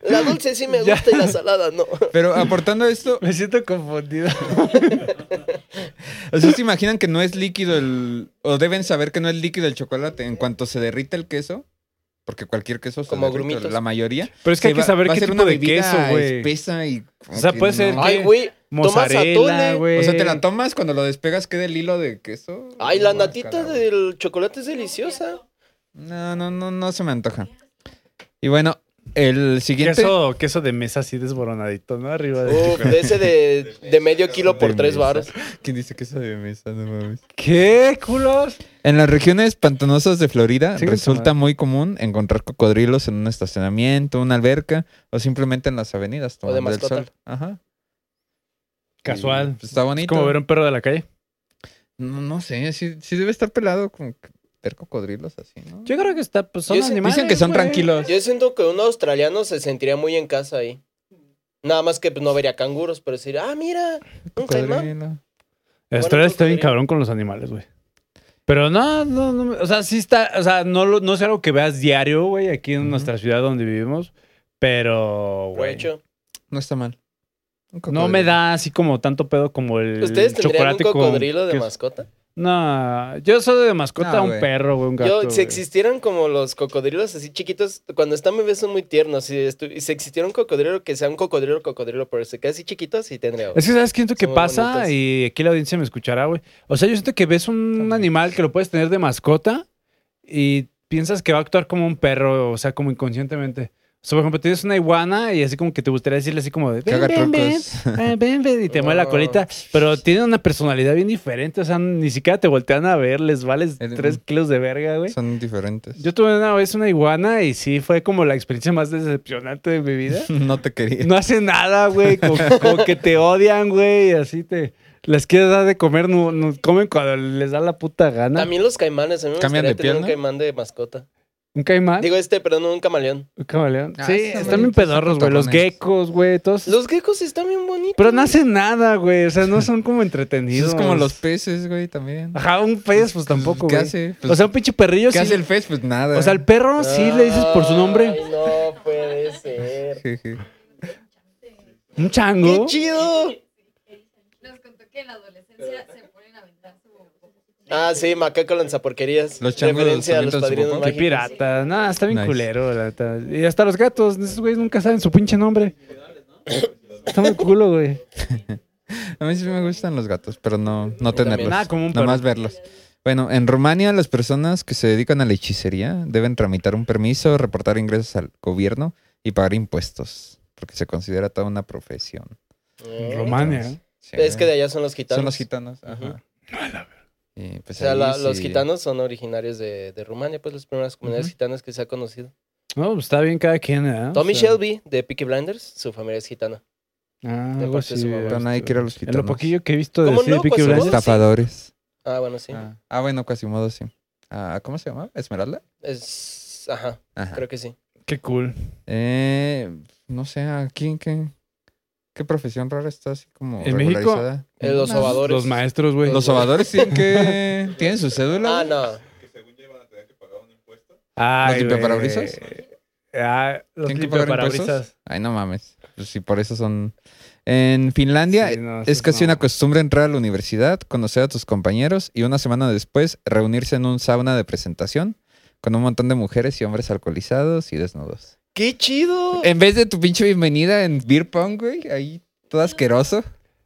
La dulce sí me Ya. gusta y la salada no. Pero aportando esto, Me siento confundido. o sea, se imaginan que no es líquido el. O deben saber que no es líquido el chocolate. En cuanto se derrite el queso, porque cualquier queso se Como grumitos. la mayoría. Pero es que hay que va- saber va qué ser tipo una de queso, güey. espesa y. O sea, que puede ser no. que- Ay, güey. Tomas atole. güey. O sea, te la tomas cuando lo despegas, queda el hilo de queso. Ay, la natita del chocolate es deliciosa. No, no, no, no se me antoja. Y bueno, el siguiente. Queso, queso de mesa así desboronadito, ¿no? Arriba de... Uf, de ese de, de medio kilo por De tres baros. ¿Quién dice queso de mesa? No mames. ¿Qué, culos? En las regiones pantanosas de Florida resulta muy común encontrar cocodrilos en un estacionamiento, una alberca o simplemente en las avenidas O de tomando el mascota. sol. Ajá. Casual. Y, pues, está Es bonito. como ver un perro de la calle. No, no sé, sí, sí debe estar pelado como que ver cocodrilos así, ¿no? Yo creo que está, pues son Yo animales, Dicen que son güey. tranquilos. Yo siento que un australiano se sentiría muy en casa ahí. Nada más que pues, no vería canguros, pero decir, ah, mira, un caimán. Cocodrilo. Australia está bien cocodrilo. cabrón con los animales, güey. Pero no, no, no, o sea, sí está, o sea, no, lo- no es algo que veas diario, güey, aquí en Ujú. nuestra ciudad donde vivimos, pero, güey, Provecho. No está mal. Un no me da así como tanto pedo como el ¿Ustedes tendrían un chocolate con cocodrilo de mascota? No, yo soy de mascota No, un güey. perro, güey, un gato. Yo, si güey. existieran como los cocodrilos así chiquitos, cuando están bebés son muy tiernos. Si, si existiera un cocodrilo que sea un cocodrilo, cocodrilo, pero se queda así chiquito, sí tendría. güey. Es que sabes qué siento que pasa bonitos. y aquí la audiencia me escuchará, güey. O sea, yo siento que ves un animal que lo puedes tener de mascota y piensas que va a actuar como un perro, o sea, como inconscientemente. O sea, por ejemplo, tienes una iguana y así como que te gustaría decirle así como de ven, ven, ven, ven, ven, ven", y te mueve la No. colita, pero tiene una personalidad bien diferente, o sea, ni siquiera te voltean a ver, les vales El- tres kilos de verga, güey. Son diferentes. Yo tuve una vez una iguana y sí fue como la experiencia más decepcionante de mi vida. no te quería. No hace nada, güey. Como, como que te odian, güey. y Así te. Les quieres dar de comer, no, no comen cuando les da la puta gana. También los caimanes. A mí me ¿Cambian gustaría de tener piel, un no? caimán de mascota. ¿Un caimán? Digo este, perdón, un camaleón. ¿Un camaleón? Ah, sí, están están bien pedorros, güey. Los geckos, güey. Todos. Los geckos están bien bonitos. Pero no hacen nada, güey. O sea, no son como entretenidos. Es como los peces, güey, también. Ajá, un pez, pues tampoco, ¿Qué hace? Pues, O sea, un pinche perrillo ¿Qué sí. hace el pez? Pues nada. O sea, el perro sí le dices por su nombre. No puede ser. Jeje. Un ¡Qué chango. chido! Nos contó que en la adolescencia se ponen a aventar su. Ah, sí, macaco lanzaporquerías. Los changos Referencia a los padrinos. Qué mágicos. pirata. Nada, está bien Nice. culero, la neta. Y hasta los gatos. Esos güeyes nunca saben su pinche nombre. Está muy culo, güey. A mí sí me gustan los gatos, pero no, no tenerlos. Nada como un perro. Nomás verlos. Bueno, en Rumania las personas que se dedican a la hechicería deben tramitar un permiso, reportar ingresos al gobierno y pagar impuestos, porque se considera toda una profesión. Sí, Es que de allá son los gitanos. Son los gitanos. Ajá. Ujú. Y O pues sea, ahí la- los gitanos son originarios de, de Rumania, pues las primeras comunidades gitanas que se ha conocido. No, pues está bien cada quien, ¿eh? Tommy O sea, Shelby, de Peaky Blinders, su familia es gitana. Ah, de algo así. Pero nadie quiere a los En gitanos. lo poquillo que he visto de ¿Cómo sí, no? Peaky Blinders. Estafadores. Ah, bueno, sí. Ah, ah, bueno, Quasimodo sí. Ah, ¿Cómo se llama? ¿Esmeralda? Es. Ajá, Ajá. creo que sí. Qué cool. Eh, no sé, ¿aquí en qué, qué profesión rara está así como ¿En México? regularizada? Eh, los sobadores. Los maestros, güey. Los sobadores tienen que... ¿Tienen su cédula? Ah, no. que según ya iban a tener que pagar un impuesto. Ay, ¿Los limpiaparabrisas? Ah, los ¿Tienen que pagar limpiaparabrisas. impuestos? Ay, no mames. Pues sí, por eso son... En Finlandia Sí, no, es casi no. una costumbre entrar a la universidad, conocer a tus compañeros y una semana después reunirse en un sauna de presentación con un montón de mujeres y hombres alcoholizados y desnudos. ¡Qué chido! En vez de tu pinche bienvenida en beer pong, güey, ahí todo asqueroso.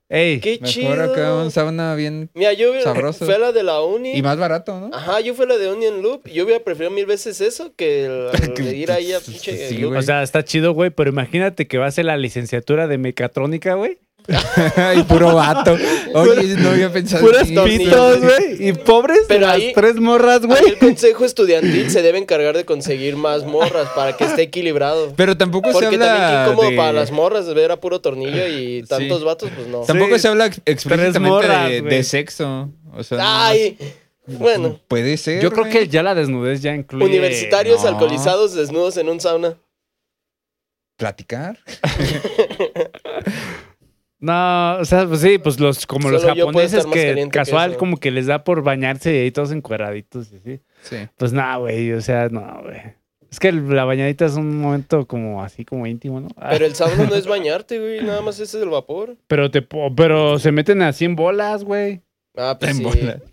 Ey, ¡Qué Mejor acá chido! un sauna bien... Mira, yo Sabroso. fui a la de la uni. Y más barato, ¿no? Ajá, yo fui a la de Onion Loop. Yo hubiera preferido mil veces eso que el- el ir ahí a pinche. Sí, Loop. o sea, está chido, güey, pero imagínate que va a ser la licenciatura de mecatrónica, güey. y puro vato. Oye, no había pensado Puras pitos, güey. Y pobres Pero las ahí- tres morras, güey. el consejo estudiantil se debe encargar de conseguir más morras para que esté equilibrado. Pero tampoco se Porque también habla qué incómodo de... para las morras ver a puro tornillo y tantos vatos, pues no. Tampoco Sí. se habla ex- explícitamente morras, de, sexo. O sea, Ay, bueno. Puede ser, Yo creo que ya la desnudez ya incluye... Universitarios no. alcoholizados desnudos en un sauna. ¿Platicar? No, o sea, pues sí, pues los como los Solo japoneses que casual como que les da por bañarse y todos encueraditos y así. Sí. Pues nada, güey, o sea, no, güey. Es que la bañadita es un momento como así como íntimo, ¿no? Ah, Pero el sauna no es bañarte, güey. Nada más ese es el vapor. pero te po- pero se meten así en bolas, güey. Ah, pues En sí.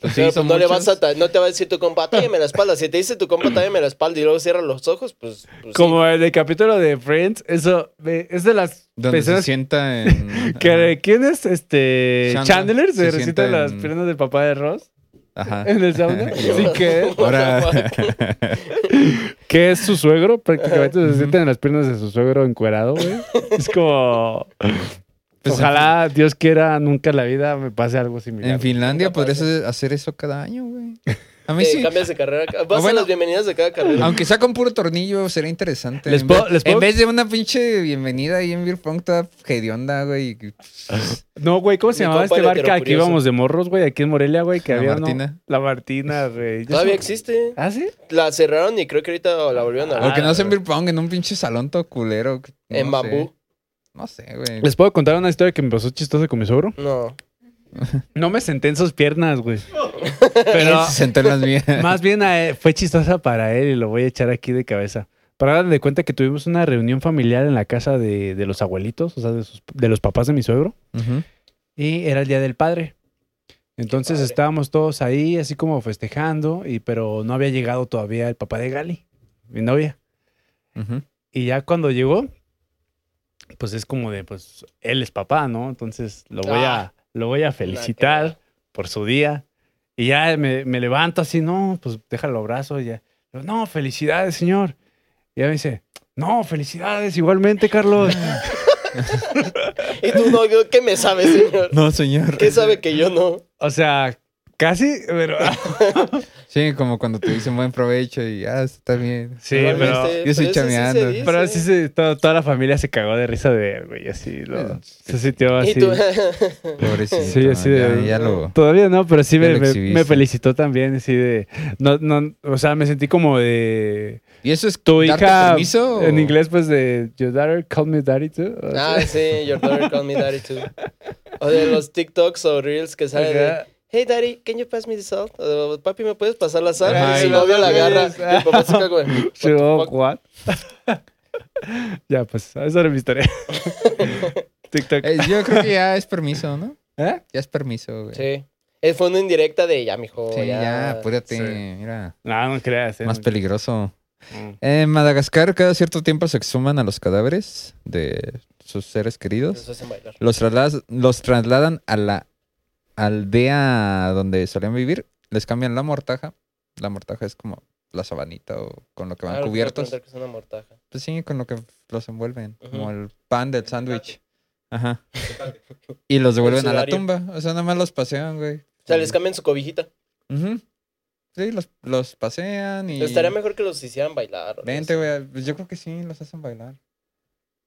Pues sí, pues, no le vas a no te va a decir tu compa, tállame la espalda. Si te dice tu compa, tállame la espalda y luego cierra los ojos, pues. pues sí. Como en el capítulo de Friends, eso es de las Donde se sienta en... que ¿quién es este Chandler. Chandler, se, Se recita sienta las en- piernas del papá de Ross Ajá. en el sauna. sí que es. Ahora... que es su suegro, prácticamente se sienten en las piernas de su suegro encuerado, güey. Es como Pues, ojalá Dios quiera nunca en la vida me pase algo similar. En Finlandia podrías pasa. hacer eso cada año, güey. A mí Eh, sí. Cambias de carrera. Vas bueno. a las bienvenidas de cada carrera. Aunque sea con puro tornillo, sería interesante. Les en, puedo- vez, les puedo- en vez de una pinche bienvenida ahí en Beer Pong toda hedionda, güey. No, güey, ¿cómo se Mi llamaba este bar que aquí íbamos de morros, güey? Aquí en Morelia, güey, que La había ¿no? Martina. La Martina, güey. Yo Todavía existe. ¿Ah, sí? La cerraron y creo que ahorita la volvieron a abrir. Porque no hacen. Beer Pong en un pinche salón todo culero. no en sé. No sé, güey. ¿Les puedo contar una historia que me pasó chistosa con mi suegro? No. No me senté en sus piernas, güey. Pero Se sentó en las mías. más bien a él- fue chistosa para él y lo voy a echar aquí de cabeza. Para darle de cuenta que tuvimos una reunión familiar en la casa de, de los abuelitos, o sea, de, sus- de los papás de mi suegro. Ujú. Y era el día del padre. Entonces padre. estábamos todos ahí, así como festejando, y, pero no había llegado todavía el papá de Gali, mi novia. Ujú. Y ya cuando llegó, pues es como de, pues él es papá, ¿no? Entonces lo voy a, Ah. lo voy a felicitar por su día. Y ya me, me levanto así, no, pues déjalo abrazo. Y ya, no, felicidades, señor. Y ya me dice, no, felicidades, igualmente, Carlos. Y tú no, ¿qué me sabe, señor? No, señor. ¿Qué sabe que yo no? o sea, casi, pero Sí, como cuando te dicen buen provecho y ya está bien. sí, pero, yo estoy pero sí chameando. pero sí, se- to- toda la familia se cagó de risa de él, güey, así, lo- se sintió así. Y tú, Pobrecito. Sí, así de- Ya, ya lo. Todavía no, pero sí me, me- felicitó también, así de... No, no, o sea, me sentí como de... ¿Y eso es Tu hija, permiso? en inglés, pues de... Your daughter called me daddy too. O sea, ah, sí, your daughter called me daddy too. O de los TikToks o Reels que salen de. Hey daddy, can you pass me the salt? Papi, ¿me puedes pasar la sal? Ajá, y su novio la los agarra. Y el ya, pues, esa era mi historia. TikTok. Eh, yo creo que ya es permiso, ¿no? ¿Eh? Ya es permiso, güey. Sí. Eh, Fue una indirecta de ya, mijo. Sí, ya, ya, apúrate. sí. Mira, No, no creas. eh, más no- peligroso. Mm. En Madagascar, cada cierto tiempo se exhuman a los cadáveres de sus seres queridos. Eso hacen bailar. Los, trasladas- los trasladan a la aldea donde solían vivir. Les cambian la mortaja. La mortaja es como la sabanita o con lo que van Ah, cubiertos. que es una mortaja. Pues sí, con lo que los envuelven. Como el pan del sándwich. Ajá. Y los devuelven a la tumba. O sea, nada más los pasean, güey. O sea, les cambian su cobijita. Ujú. Sí, los, los pasean y... Estaría mejor que los hicieran bailar. Vente, güey. Pues yo creo que sí, los hacen bailar.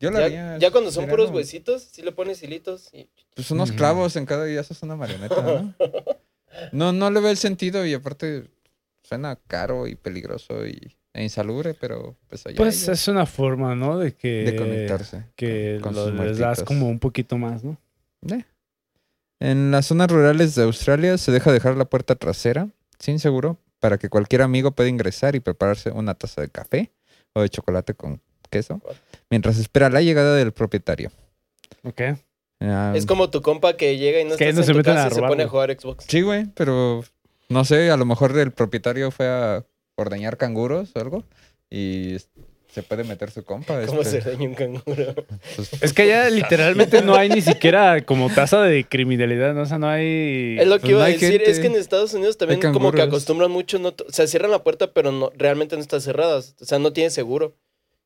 Yo lo Ya, haría. ya cuando son puros huesitos, sí le pones hilitos. Y... Pues unos clavos en cada día, eso es una marioneta, ¿no? No, no le ve el sentido y aparte suena caro y peligroso y, e insalubre, pero pues allá Pues ellos es una forma, ¿no? De que... de conectarse. Que con lo- les das muertitos. como un poquito más, ¿no? Eh. En las zonas rurales de Australia se deja dejar la puerta trasera sin seguro para que cualquier amigo pueda ingresar y prepararse una taza de café o de chocolate con queso mientras espera la llegada del propietario. Ok. Ah, Es como tu compa que llega y no Que estás no en se tu meten casa a y se robar, pone a jugar Xbox. Sí, güey, pero no sé, a lo mejor el propietario fue a ordeñar canguros o algo y se puede meter su compa. ¿Cómo este, se daña un canguro? pues, Es que allá literalmente no hay ni siquiera como tasa de criminalidad, ¿no? O sea, no hay... Es lo que Pues iba no a decir, gente. es que en Estados Unidos también como que acostumbran mucho, no, o sea, cierran la puerta, pero no, realmente no está cerrada, o sea, no tiene seguro.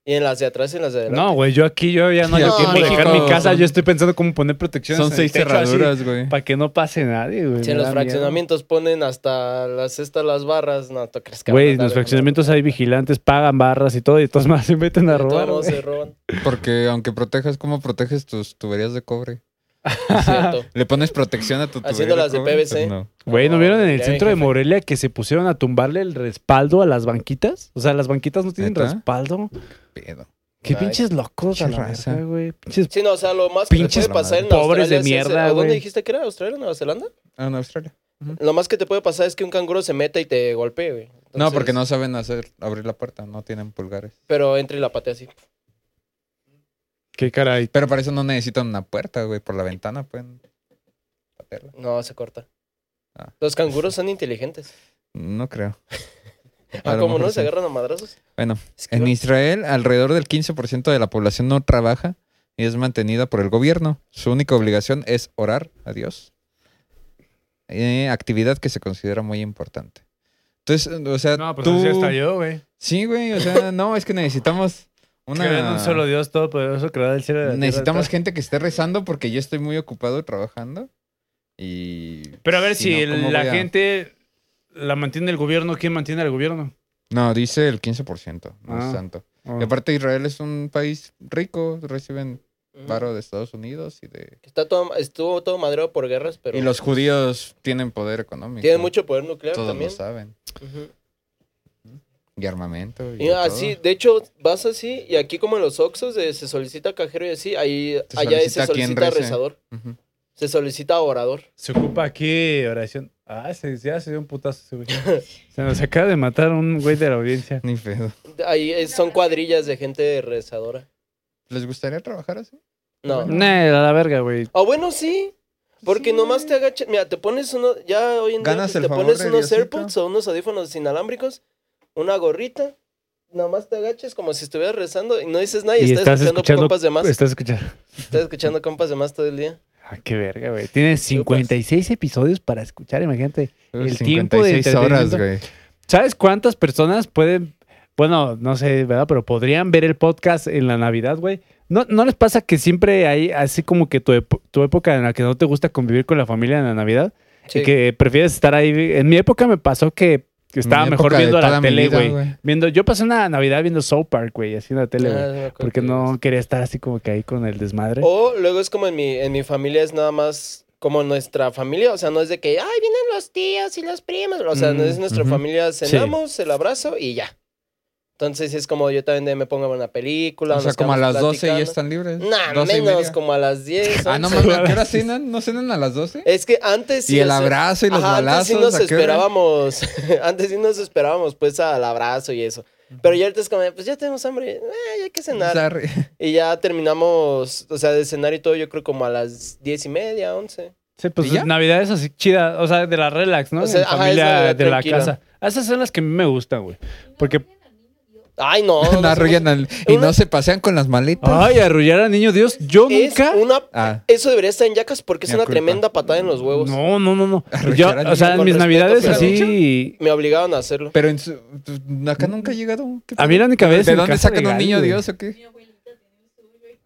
Y en las de atrás y en las de adelante. No, güey, yo aquí yo ya no hay No, tiempo de dejar mi casa, son- yo estoy pensando cómo poner protecciones son en seis cerraduras, güey. Para que no pase nadie, güey. Si en los miedo. fraccionamientos ponen hasta las estas las barras, no, ¿tú crees que Güey, en los fraccionamientos hay vigilantes, pagan barras y todo, y todos más se meten a todos robar. se roban. Porque aunque protejas, ¿cómo proteges tus tuberías de cobre? Cierto. ¿Le pones protección a tu tubería Haciéndolas de? PVC. No. Güey, ¿no vieron en el centro de. Morelia que se pusieron a tumbarle el respaldo a las banquitas? O sea, las banquitas no tienen ¿Neta? respaldo. Pedo. Qué Ay, pinches locos a la raza. güey. Pinches Sí, no, o sea, lo más que te puede pasar en pobres de es- mierda, ¿A dónde dijiste que era? ¿Australia, Nueva Zelanda? Ah, en Australia. Lo más que te puede pasar es que un canguro se meta y te golpee, güey. no, porque no saben hacer abrir la puerta, no tienen pulgares. Pero entra y la patea así. Qué caray. Pero para eso no necesitan una puerta, güey. Por la ventana pueden patearla. No, se corta. Ah. Los canguros son inteligentes. No creo. A Ah, lo como no se agarran a madrazos. Bueno. En Israel, alrededor del 15% de la población no trabaja y es mantenida por el gobierno. Su única obligación es orar a Dios. Eh, actividad que se considera muy importante. Entonces, o sea, No, pues tú... así hasta yo, güey. Sí, güey, o sea, no, es que necesitamos Creo en una... un solo Dios todopoderoso, creador del cielo de la tierra. Necesitamos gente que esté rezando porque yo estoy muy ocupado trabajando y... Pero a ver si, no, ¿cómo la a- gente la mantiene el gobierno, ¿quién mantiene al gobierno? No, dice el 15%, no Ah. es tanto. Oh. Y aparte Israel es un país rico, reciben Ujú. varo de Estados Unidos y de... Está todo, estuvo todo madreado por guerras, pero Y los judíos tienen poder económico. tienen mucho poder nuclear Todos también. lo saben. Ujú. Y armamento. Y, Y así, todo. de hecho, vas así, y aquí como en los Oxxos de se solicita cajero y así, ahí, Se allá se solicita rezador, se solicita orador. Se ocupa aquí oración. Ah, se, ya se dio un putazo ese güey. Se nos acaba de matar un güey de la audiencia. Ni pedo. Ahí es- son cuadrillas de gente rezadora. ¿Les gustaría trabajar así? No. Nah, a la verga, güey. O bueno, sí. Porque Sí, nomás te agachas. Mira, te pones uno. Ya hoy en día Ganas pues, el te favor pones de unos Diosito. AirPods o unos audífonos inalámbricos, una gorrita. Nomás te agachas como si estuvieras rezando y no dices nada y, Y estás, estás escuchando, escuchando. compas de más. Estás escuchando. Estás escuchando compas de más todo el día. Ah, qué verga, güey. Tienes 56 episodios para escuchar, imagínate. El tiempo de 56 horas, güey. ¿Sabes cuántas personas pueden, bueno, no sé, ¿verdad? Pero podrían ver el podcast en la Navidad, güey? ¿No, ¿No les pasa que siempre hay así como que tu, tu época en la que no te gusta convivir con la familia en la Navidad? Sí. Y que prefieres estar ahí. En mi época me pasó que, que estaba Mi mejor viendo la tele, güey. Viendo, yo pasé una Navidad viendo South Park, güey, así en la tele, Ah, güey. sí acuerdo Porque que no quería estar así como que ahí con el desmadre. O luego es como en mi, en mi familia es nada más como nuestra familia, o sea, no es de que, ay, vienen los tíos y los primos, o sea, no es nuestra familia, cenamos, el abrazo y ya. Entonces es como yo también de- me pongo a ver una película. O sea, como a las 12 ya platicando. están libres. Nah, 12 y menos, como a las 10. Ah, no 11. mames, ¿a qué hora cenan? ¿No cenan a las 12? Es que antes sí. Y el abrazo y los ajá, balazos. Antes sí nos esperábamos. antes sí nos esperábamos, pues, al abrazo y eso. Pero ya ahorita es como, pues ya tenemos hambre, eh, ya hay que cenar. Y ya terminamos, o sea, de cenar y todo, yo creo como a las diez y media, once. Sí, pues ¿Y ya? Navidad es así chida, o sea, de la relax, ¿no? O sea, En ajá, familia es de la tranquila. casa. Esas son las que a mí me gustan, güey. Porque, Ay, no. No no arrullan al- y Una- no se pasean con las maletas. ay, arrullar al niño Dios, yo Es nunca. una... Ah, Eso debería estar en yacas porque es una culpa. tremenda patada en los huevos. No, no, no, no. Yo, o sea, en mis respeto, navidades así. Me obligaban a hacerlo. pero en su, tu- acá nunca ha llegado. ¿Qué A mí la única vez ¿De en dónde casa sacan un niño. Dios o qué?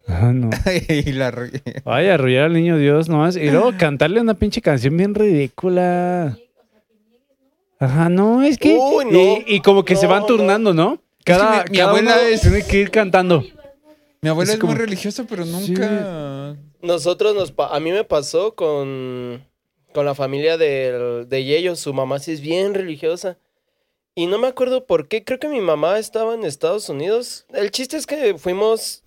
Ah, no. y la. Ay, arrullar al niño Dios nomás. Y luego cantarle una pinche canción bien ridícula. Ajá, no, es que. Uy, no. y, y como que se van no. turnando, ¿no? Cada, mi- mi cada abuela uno es- tiene que ir cantando. Mi abuela Es es, como- muy religiosa, pero nunca. Nosotros nos... pa- A mí me pasó con... Con la familia del- de Yello. Su mamá sí es bien religiosa. Y no me acuerdo por qué. Creo que mi mamá estaba en Estados Unidos. El chiste es que fuimos...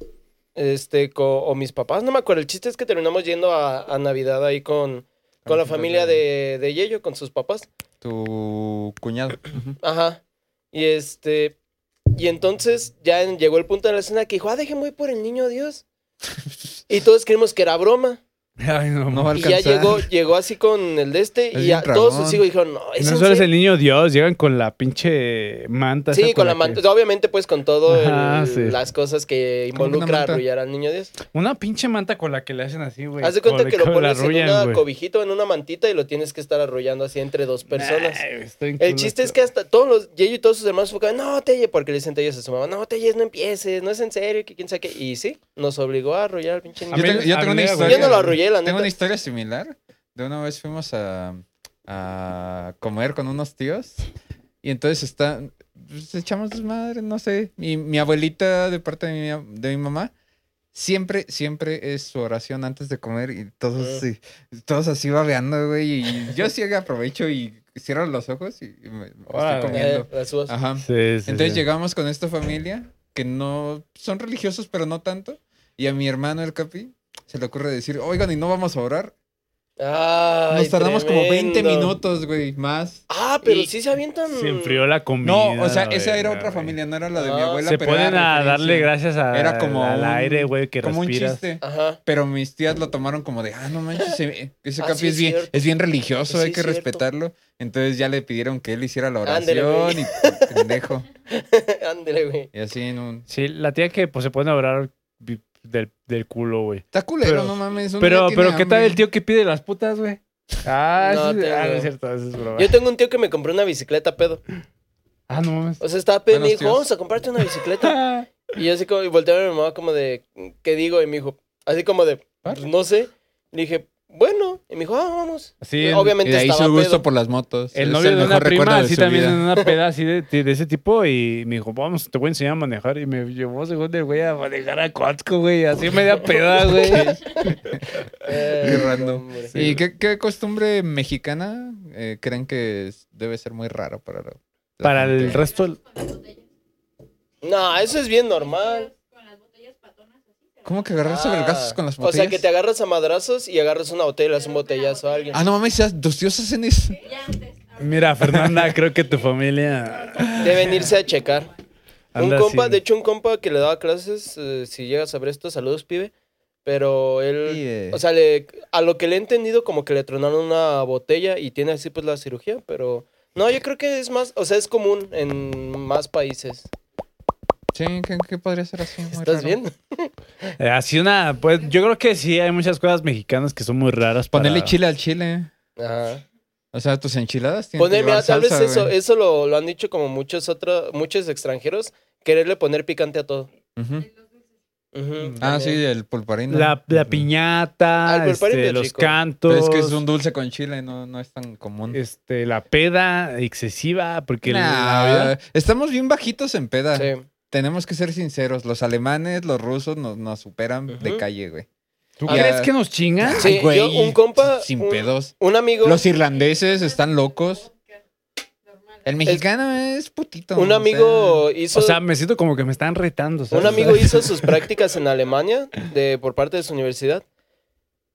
Este, co- o mis papás, no me acuerdo. El chiste es que terminamos yendo a, a Navidad ahí con, con la familia de, de Yello, con sus papás. Tu cuñado. Ajá. Y este. Y entonces ya llegó el punto de la escena que dijo, ah, déjenme ir por el niño Dios. y todos creímos que era broma. Ay, no, No va a Y ya llegó, llegó así con el de este. Es y ya todos sus hijos dijeron, no, es No solo es serio?". el niño Dios, llegan con la pinche manta. Sí, con la que- manta. Obviamente, pues con todo el- Ajá, sí. las cosas que ¿Cómo que una involucra arrullar al niño Dios. Una pinche manta con la que le hacen así, güey. Haz de cuenta Con- que lo con la pones en una güey. cobijita o en una mantita y lo tienes que estar arrullando así entre dos personas. Nah, El chiste es que hasta todos los, Yeyo y todos sus hermanos fue como, no, Teye, porque le dicen Teyes a su mamá, no, Teyes, no empieces, no es en serio, que quién sabe qué. Y sí, nos obligó a arrullar al pinche niño. Yo tengo, yo una historia. Yo no lo arrullé, la Tengo neta. una historia similar. De una vez fuimos a, a comer con unos tíos. Y entonces está. Pues echamos desmadre, no sé. Mi, mi abuelita, de parte de mi, de mi mamá, siempre, siempre es su oración antes de comer. Y todos, Ah. sí, todos así babeando, güey. Y yo sí aprovecho y cierro los ojos y me, me Órale. estoy Eh, comiendo. uvas. Ajá. Sí, sí, Entonces sí. llegamos con esta familia que no son religiosos, pero no tanto. Y a mi hermano, el Capi, se le ocurre decir, oigan, ¿y no vamos a orar? Ay, Nos tardamos como 20 tremendo. minutos, güey, más. Ah, pero Y- sí se avientan. Se enfrió la comida. No, o sea, esa güey, era otra güey. familia, no era la de mi Ah. abuela. Se pero era ponen a referencia. darle gracias a, Era como al un- aire, güey, que Como un chiste. Ajá. Pero mis tías lo tomaron como de, ah, no manches, se- ese Ah, Capi sí, es, es bien, es bien religioso, Sí, hay que cierto. respetarlo. Entonces ya le pidieron que él hiciera la oración y pendejo. Ándale, güey. Y así en un... Sí, la tía que pues se pone a orar del, del culo, güey. Está culero, Pero- no mames. uno Pero, tiene pero ¿qué tal hambre. el tío que pide las putas, güey? Ah, No, sí, ah, no es cierto, eso es broma. Yo tengo un tío que me compró una bicicleta pedo. Ah, no mames. O sea, estaba pedo y me dijo, vamos a comprarte una bicicleta. y yo así como, y volteé a ver a mi mamá como de, ¿qué digo? Y me dijo, así como de, pues, no sé. Le dije, bueno. Y me dijo, ah, vamos. Sí, Obviamente Y de ahí estaba su gusto pedo. por las motos. El Es novio de una prima, así también vida. en una peda así de, de ese tipo, y me dijo, vamos, te voy a enseñar a manejar. Y me llevó según el güey a manejar a Coatzco, güey, así media peda, güey. Eh, Qué random. ¿Y qué, qué costumbre mexicana eh, creen que es- debe ser muy raro para la, Para el resto, del-. No, eso es bien normal. Con las botellas patonas así. se ¿Cómo que agarrarse a vergazos con las O botellas? sea, que te agarras a madrazos y agarras una botella y le das un botellazo a alguien. Ah, no mames, ya, tus tíos hacen eso. Mira, Fernanda, creo que tu familia Deben irse a checar. Un compa, así. de hecho, un compa que le daba clases, eh, si llegas a ver esto, saludos, pibe. Pero él, o sea, le- a lo que le he entendido, como que le tronaron una botella y tiene así pues la cirugía, pero no, yo creo que es más, o sea, es común en más países. Sí, ¿qué, qué podría ser así? Muy ¿Estás raro? bien? Eh, así una, pues yo creo que sí, hay muchas cosas mexicanas que son muy raras. para- Ponerle chile al chile. Ajá. O sea, tus enchiladas tienen que Poner, mira, llevar tal vez salsa, eso, güey. eso lo, lo han dicho como muchos otros, muchos extranjeros, quererle poner picante a todo. Ujú. Ujú, Ah, sí, también. el pulparino. La, la piñata, Ah, el pulparín este, de los chico. cantos. Pero es que es un dulce con chile, no, no es tan común. este, la peda excesiva, porque la Nah, Navidad- estamos bien bajitos en peda. Sí. Tenemos que ser sinceros. Los alemanes, los rusos nos, nos superan de calle, güey. ¿Tú Ya- crees que nos chingan? Sí, güey, yo, un compa, Sin un, pedos. un amigo, Los irlandeses están locos. El mexicano es, putito. un o amigo hizo, O sea, me siento como que me están retando. ¿sabes? un amigo hizo sus prácticas en Alemania de, por parte de su universidad.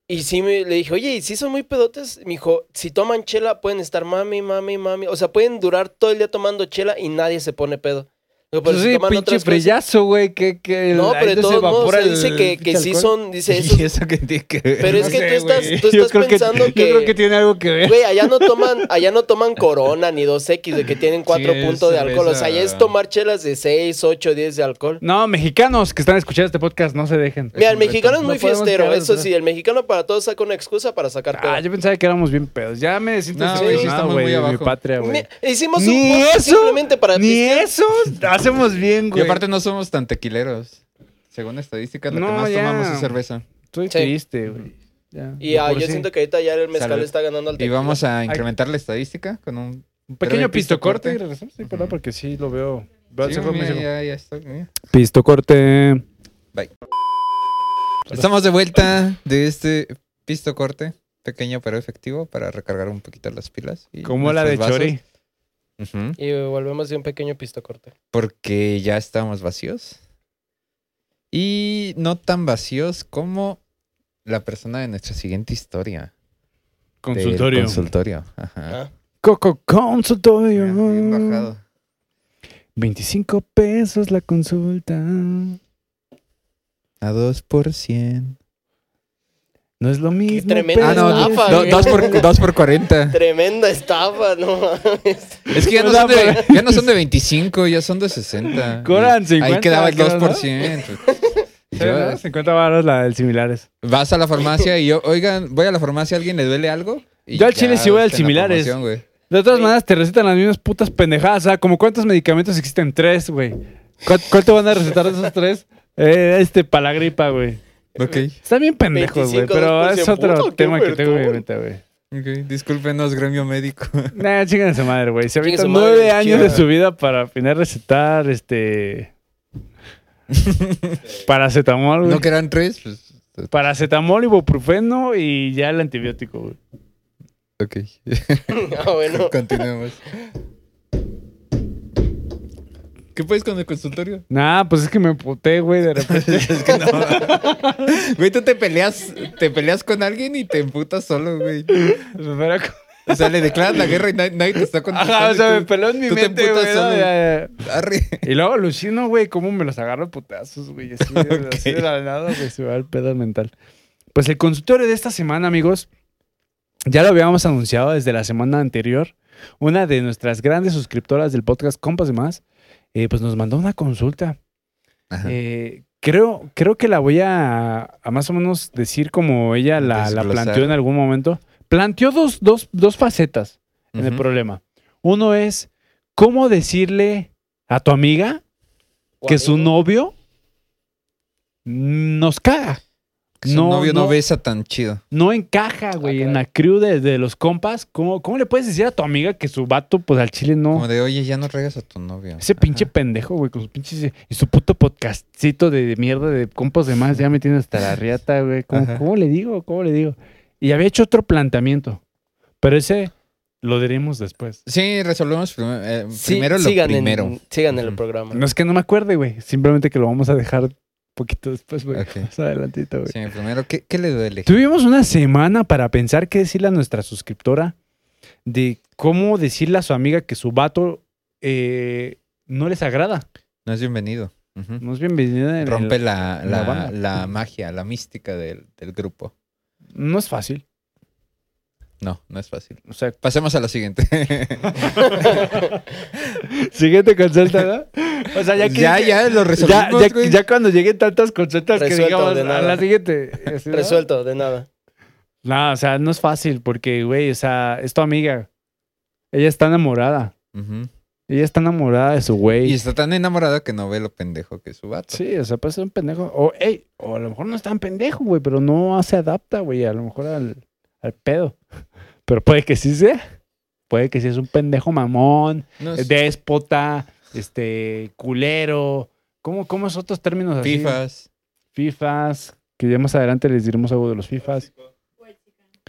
Y sí me, le dije, oye, ¿y si son muy pedotes? Me dijo, si toman chela pueden estar mami, mami, mami. O sea, pueden durar todo el día tomando chela y nadie se pone pedo. Digo, pero Pues si sí, pinche frillazo, güey, que, que No, pero de se todos modos, sea, dice que, que sí son, dice, eso, ¿Y eso qué tiene que ver? Pero es No que sé, tú estás, tú Yo estás creo que- pensando Yo creo que tiene algo que ver. Güey, allá no toman, allá no toman corona ni 2X de que tienen 4 es puntos de alcohol. O sea, allá es tomar chelas de 6, 8, 10 de alcohol. No, mexicanos que están escuchando este podcast, no se dejen. Mira, el mexicano es No muy fiestero, quedar eso sí, el mexicano para todos saca una excusa para sacar pedo. Ah, yo pensaba que éramos bien pedos. Ya me siento No, sí estamos muy mi abajo. patria, güey. Hicimos un podcast simplemente para Ni eso hacemos bien, Y güey. aparte no somos tan tequileros. Según estadísticas, lo No, que más ya. tomamos es cerveza. Estoy Sí. triste, güey. Ya, Y ah, yo sí. siento que ahorita ya el mezcal Salud. está ganando al Y tequila. vamos a incrementar la estadística con un... Un pequeño pisto corte y pistocorte. regresamos, sí, ¿verdad? Porque sí lo veo. Sí, mira, ya, ya estoy. Pisto corte. Bye. Estamos de vuelta de este pisto corte, pequeño pero efectivo, para recargar un poquito las pilas. y Como la de vasos. Chori. Y volvemos de un pequeño pisto corte. Porque ya estamos vacíos. Y no tan vacíos como la persona de nuestra siguiente historia. Consultorio. Consultorio. Ajá. Ah, Coco Consultorio. Bien bajado. 25 pesos la consulta. A 2 por 100. No es lo mismo. tremenda Ah, no, estafa, do- güey. dos por, dos por 40. Tremenda estafa, no mames. Es que ya no, son de, ya no son de 25, ya son de 60. Cobran Y 50, Ahí quedaba el creo, ¿no? 2%. Sí, Yo- ¿no? 50 baros la del similares. Vas a la farmacia y yo, oigan, voy a la farmacia, ¿a alguien le duele algo? Y Yo al chile sí voy al similares. De todas Sí. maneras, te recetan las mismas putas pendejadas. O sea, como cuántos medicamentos existen? Tres, güey. ¿Cuál, cuál te van a recetar de esos tres? Eh, este, para la gripa, güey. Ok, Están bien pendejos, güey. 25, Pero 2%, es otro tema que tengo en mi mente, güey. ok. Discúlpenos, gremio médico. Nah, chingan su madre, güey. Se madre, nueve años de su vida para al final recetar, este... Paracetamol, güey. ¿No que eran tres? Pues, Paracetamol, ibuprofeno y ya el antibiótico, güey. ok. Ah, bueno. Continuemos. ¿Qué puedes con el consultorio? Nah, pues es que me puté, güey, de repente. es que no. Güey, tú te peleas, te peleas con alguien y te emputas solo, güey. Pero- O sea, le declaras la guerra y nadie, nadie te está contestando. Ajá, o sea, me peló en mi te mente, güey. ¿no? solo. Ya, ya. Arre. Y luego alucino, güey, cómo me los agarro putazos, güey. Así, así de la nada, güey, se va el pedo mental. Pues el consultorio de esta semana, amigos, ya lo habíamos anunciado desde la semana anterior. Una de nuestras grandes suscriptoras del podcast Compas de Más, eh, pues nos mandó una consulta. Ajá. Eh, creo, creo que la voy a, a más o menos decir como ella la, planteó en algún momento. Planteó dos, dos, dos facetas en el problema. Uno es cómo decirle a tu amiga que su novio nos caga. Que su no, novio no, no. besa tan chido. No encaja, güey, Ah, en la crew de, de los compas. ¿Cómo, ¿Cómo le puedes decir a tu amiga que su vato, pues al chile no? Como de, oye, ya no regas a tu novio. Ese pinche pendejo, güey, con sus pinches. Y su puto podcastcito de mierda de compas de más, ya me tiene hasta la riata, güey. ¿Cómo, cómo le digo? ¿Cómo le digo? Y había hecho otro planteamiento. Pero ese lo diremos después. Sí, resolvemos prim- eh, Sí, primero lo sigan primero. En, sigan en el programa. No es que no me acuerde, güey. Simplemente que lo vamos a dejar poquito después, güey. Más adelantito, güey. Sí, primero, ¿qué, qué le duele? Tuvimos una semana para pensar qué decirle a nuestra suscriptora de cómo decirle a su amiga que su vato eh, no les agrada. No es bienvenido. No es bienvenida en el- Rompe la, la la, la magia, la mística del, del grupo. No es fácil. No, no es fácil. O sea, Pasemos a lo siguiente. siguiente consulta, ¿no? O sea, ya que. ya, ya, lo resolvimos, ya- cuando lleguen tantas consultas que Resuelto, digamos de a nada. la siguiente. ¿sí, no? Resuelto, de nada. No, o sea, no es fácil porque, güey, o sea, es tu amiga. Ella está enamorada. Ella está enamorada de su Y güey. está tan enamorada que no ve lo pendejo que es su vato. Sí, o sea, puede ser un pendejo. O, ey, o a lo mejor no es tan pendejo, güey, pero no se adapta, güey, a lo mejor al, al pedo. Pero puede que sí sea. Puede que sí es un pendejo mamón, No es- déspota, este, culero. ¿Cómo, cómo es otros términos así? Fifas, Fifas. Que ya más adelante les diremos algo de los Fifas.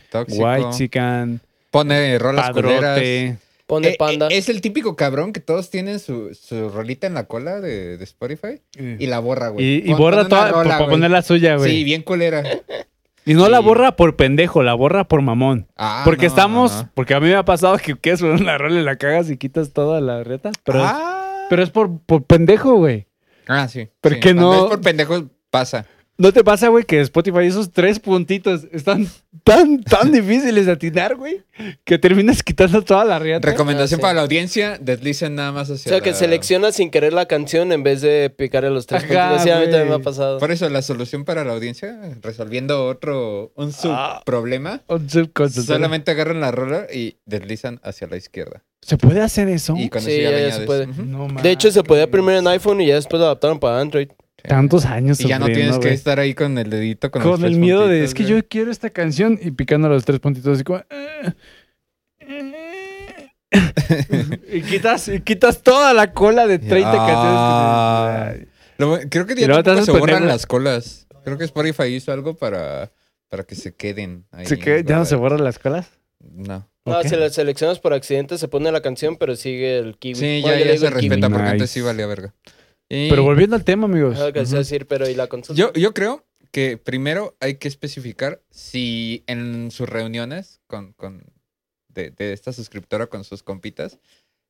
tóxico. White chican, Pone rolas culeras. padrote. Pone Eh, panda. eh, es el típico cabrón que todos tienen su, su rolita en la cola de, de Spotify y la borra, güey. Y, borra toda rola, para poner la suya, güey. Sí, bien culera. y no la borra por pendejo, la borra por mamón. Ah, porque no, estamos, no, no. porque a mí me ha pasado que quieres poner una rola y la cagas y quitas toda la reta. Pero, ah. pero es por, por pendejo, güey. Ah, sí. ¿Por sí. no? es por pendejos, pasa. ¿No te pasa, güey, que Spotify esos tres puntitos están tan, tan difíciles de atinar, güey? Que terminas quitando toda la riata. Recomendación Ah, sí. para la audiencia, deslicen nada más O hacia sea, que selecciona sin querer la canción en vez de picarle los tres Ajá, puntitos. Sí, a mí también me ha pasado. Por eso, la solución para la audiencia, resolviendo otro, un Ah. subproblema, Un subconsultorio. solamente agarran la rola y deslizan hacia la izquierda. ¿Se puede hacer eso? Y con Sí, ya, ya- se puede. Ujú. No De hecho, se podía primero en iPhone y ya después lo adaptaron para Android. Tantos años Y ya no tienes que estar ahí con el dedito con, los Con el tres miedo de, es que yo quiero esta canción y picando los tres puntitos así como... "Eh, eh". y, quitas, y quitas toda la cola de 30 Ah. canciones. que- Lo bu- creo que ya te se borran las colas. Creo que Spotify hizo algo para, para que se queden ahí. ¿Ya no se borran las colas? No. No, si la seleccionas por accidente se pone la canción, pero sigue el kiwi. Sí, ya, ya se kiwi. respeta porque antes sí valía verga. Y Pero volviendo al tema, amigos. Ajá, que Ujú. sea decir, pero ¿y la consulta? yo, yo creo que primero hay que especificar si en sus reuniones con, con de, de esta suscriptora con sus compitas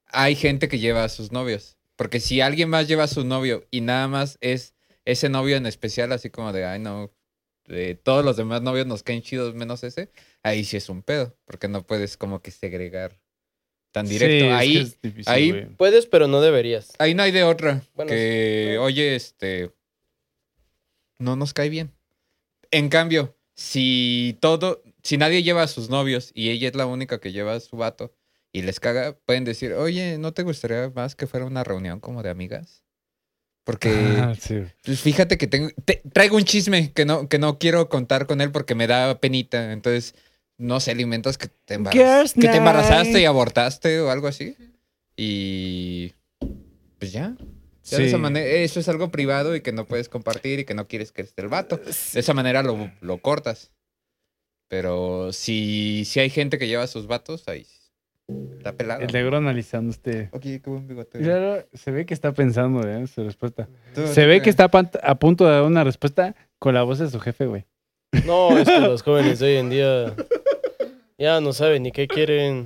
hay gente que lleva a sus novios. Porque si alguien más lleva a su novio y nada más es ese novio en especial, así como de, ay, no, de todos los demás novios nos caen chidos menos ese, ahí sí es un pedo, porque no puedes como que segregar tan directo. Sí, es ahí, que es difícil, ahí- güey. Puedes, pero no deberías. ahí no hay de otra. Bueno, que, sí. oye, este, no nos cae bien. En cambio, si todo, si nadie lleva a sus novios y ella es la única que lleva a su vato y les caga, pueden decir, oye, ¿no te gustaría más que fuera una reunión como de amigas? Porque Ah, sí. pues fíjate que tengo, te- traigo un chisme que no, que no quiero contar con él porque me da penita. Entonces, no sé, alimentos que te, embaraz- que te embarazaste y abortaste o algo así. Y pues ya. Ya de esa manera, eso es algo privado y que no puedes compartir y que no quieres que esté el vato. De esa manera lo, lo cortas. Pero si, si hay gente que lleva a sus vatos, ahí está pelado. El negro analizando este... Ok, qué buen bigote. Claro, se ve que está pensando ¿eh? su respuesta. Tú- Se tú ve que está a punto de dar una respuesta con la voz de su jefe, güey. No, es que los jóvenes de hoy en día ya no saben ni qué quieren.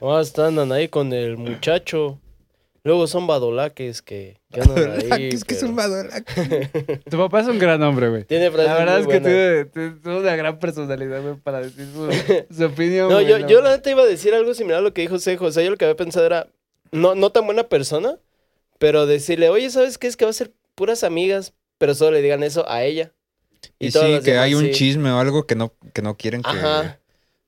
Nomás están ahí con el muchacho. Luego son badolaques que, que andan ahí. es que es un badolaque. Tu papá es un gran hombre, güey. Tiene frases La verdad muy es que tiene, tiene una gran personalidad, güey, para decir su, su opinión. No, yo, la yo la neta iba a decir algo similar a lo que dijo Sejo. O sea, yo lo que había pensado era, no, no tan buena persona, pero decirle, oye, ¿sabes qué? Es que va a ser puras amigas, pero solo le digan eso a ella. Y, sí, que demás hay un sí. chisme o algo que no, que no quieren que... Ajá.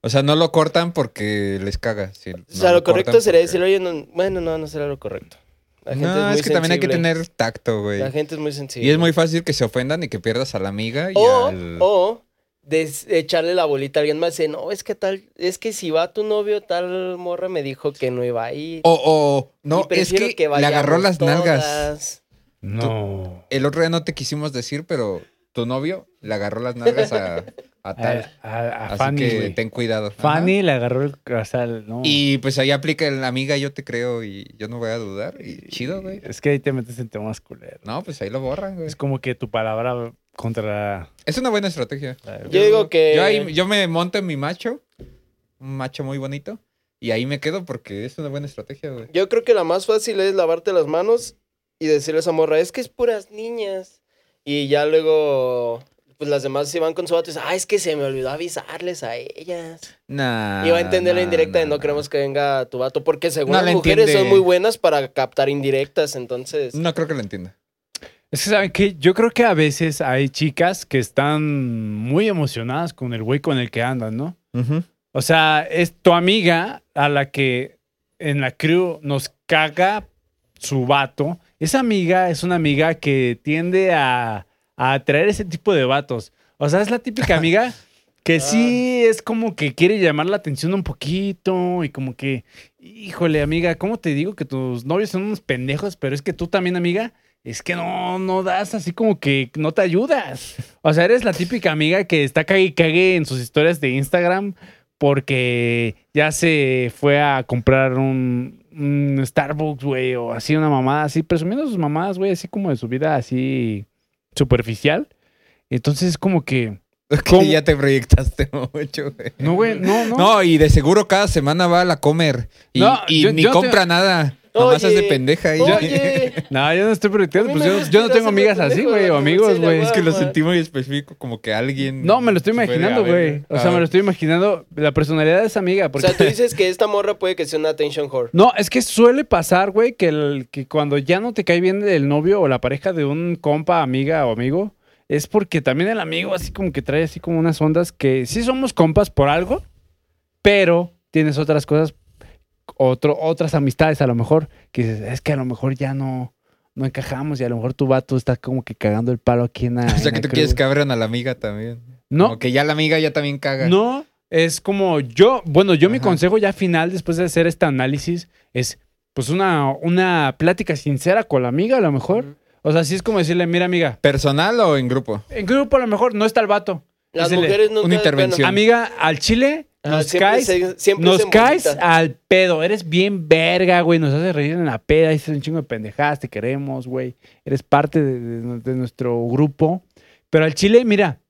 O sea, no lo cortan porque les caga. O no sea, lo correcto sería porque- decirle, oye, no, bueno, no, no será lo correcto. La gente No, es, es, muy que también hay que tener tacto, güey. La gente es muy sensible. Y es muy fácil que se ofendan y que pierdas a la amiga y O, al... o echarle la bolita a alguien más. Dice, no, es que tal, es que si va tu novio, tal morra me dijo que no iba a ir. O, o- no, es prefiero que, le agarró las nalgas. No. El otro día no te quisimos decir, pero tu novio le agarró las nalgas a, a tal. A, a- a Así Fanny, que ten cuidado. Ajá. Fanny le agarró el... O sea, no. Y pues ahí aplica el amiga, yo te creo y yo no voy a dudar. Y chido, güey. Es que ahí te metes en temas culeros. No, pues ahí lo borran, güey. Es como que tu palabra contra... Es una buena estrategia. Yo digo que. Yo, ahí, yo me monto en mi macho, un macho muy bonito, y ahí me quedo porque es una buena estrategia, güey. Yo creo que la más fácil es lavarte las manos y decirle a esa morra, es que es puras niñas. Y ya luego, pues las demás se van con su vato y dicen, ah, es que se me olvidó avisarles a ellas. Nah, y va a entender la nah, indirecta de nah, no nah. queremos que venga tu vato, porque según No las mujeres entiende. son muy buenas para captar indirectas, entonces... No creo que lo entienda. Es que, ¿saben qué? Yo creo que a veces hay chicas que están muy emocionadas con el güey con el que andan, ¿no? O sea, es tu amiga a la que en la crew nos caga su vato. Esa amiga es una amiga que tiende a, a atraer ese tipo de vatos. O sea, es la típica amiga que sí es como que quiere llamar la atención un poquito y como que, híjole, amiga, ¿cómo te digo que tus novios son unos pendejos? Pero es que tú también, amiga, es que no, no das así como que no te ayudas. O sea, eres la típica amiga que está cague y cague en sus historias de Instagram porque ya se fue a comprar un, un Starbucks, güey, o así una mamada, así, presumiendo sus mamadas, güey, así como de su vida así superficial. Entonces es como que, ya te proyectaste mucho, güey. no, güey, no, no. No, y de seguro cada semana va a la comer. Y, No, y yo- ni yo te- compra nada. Nomás Oye, hace pendeja ahí. Oye, No, yo no estoy proyectando, pues yo, no tengo amigas así, güey, de o amigos, güey. Es que lo sentí muy específico, como que alguien. No, me lo estoy imaginando, güey. O sea, me lo estoy imaginando la personalidad de esa amiga. o Porque... sea, tú dices que esta morra puede que sea una attention whore. No, es que suele pasar, güey, que, el- que cuando ya no te cae bien el novio o la pareja de un compa, amiga o amigo, es porque también el amigo así como que trae así como unas ondas que sí somos compas por algo, pero tienes otras cosas, otro, otras amistades a lo mejor, que dices, es que a lo mejor ya no, no encajamos y a lo mejor tu vato está como que cagando el palo aquí en la... O sea, que tú crew". quieres que abran a la amiga también. No, Como que ya la amiga ya también caga. no, es como yo, bueno, yo mi consejo ya final después de hacer este análisis es pues una, una plática sincera con la amiga a lo mejor. O sea, sí es como decirle, mira amiga, ¿Personal o en grupo? en grupo a lo mejor no está el vato. Las Dísele, mujeres nunca... una intervención. Amiga, al chile nos siempre caes, se- siempre nos caes al pedo. Eres bien verga, güey. Nos haces reír en la peda. Dices un chingo de pendejadas. Te queremos, güey. Eres parte de, de- de nuestro grupo. Pero al chile, mira,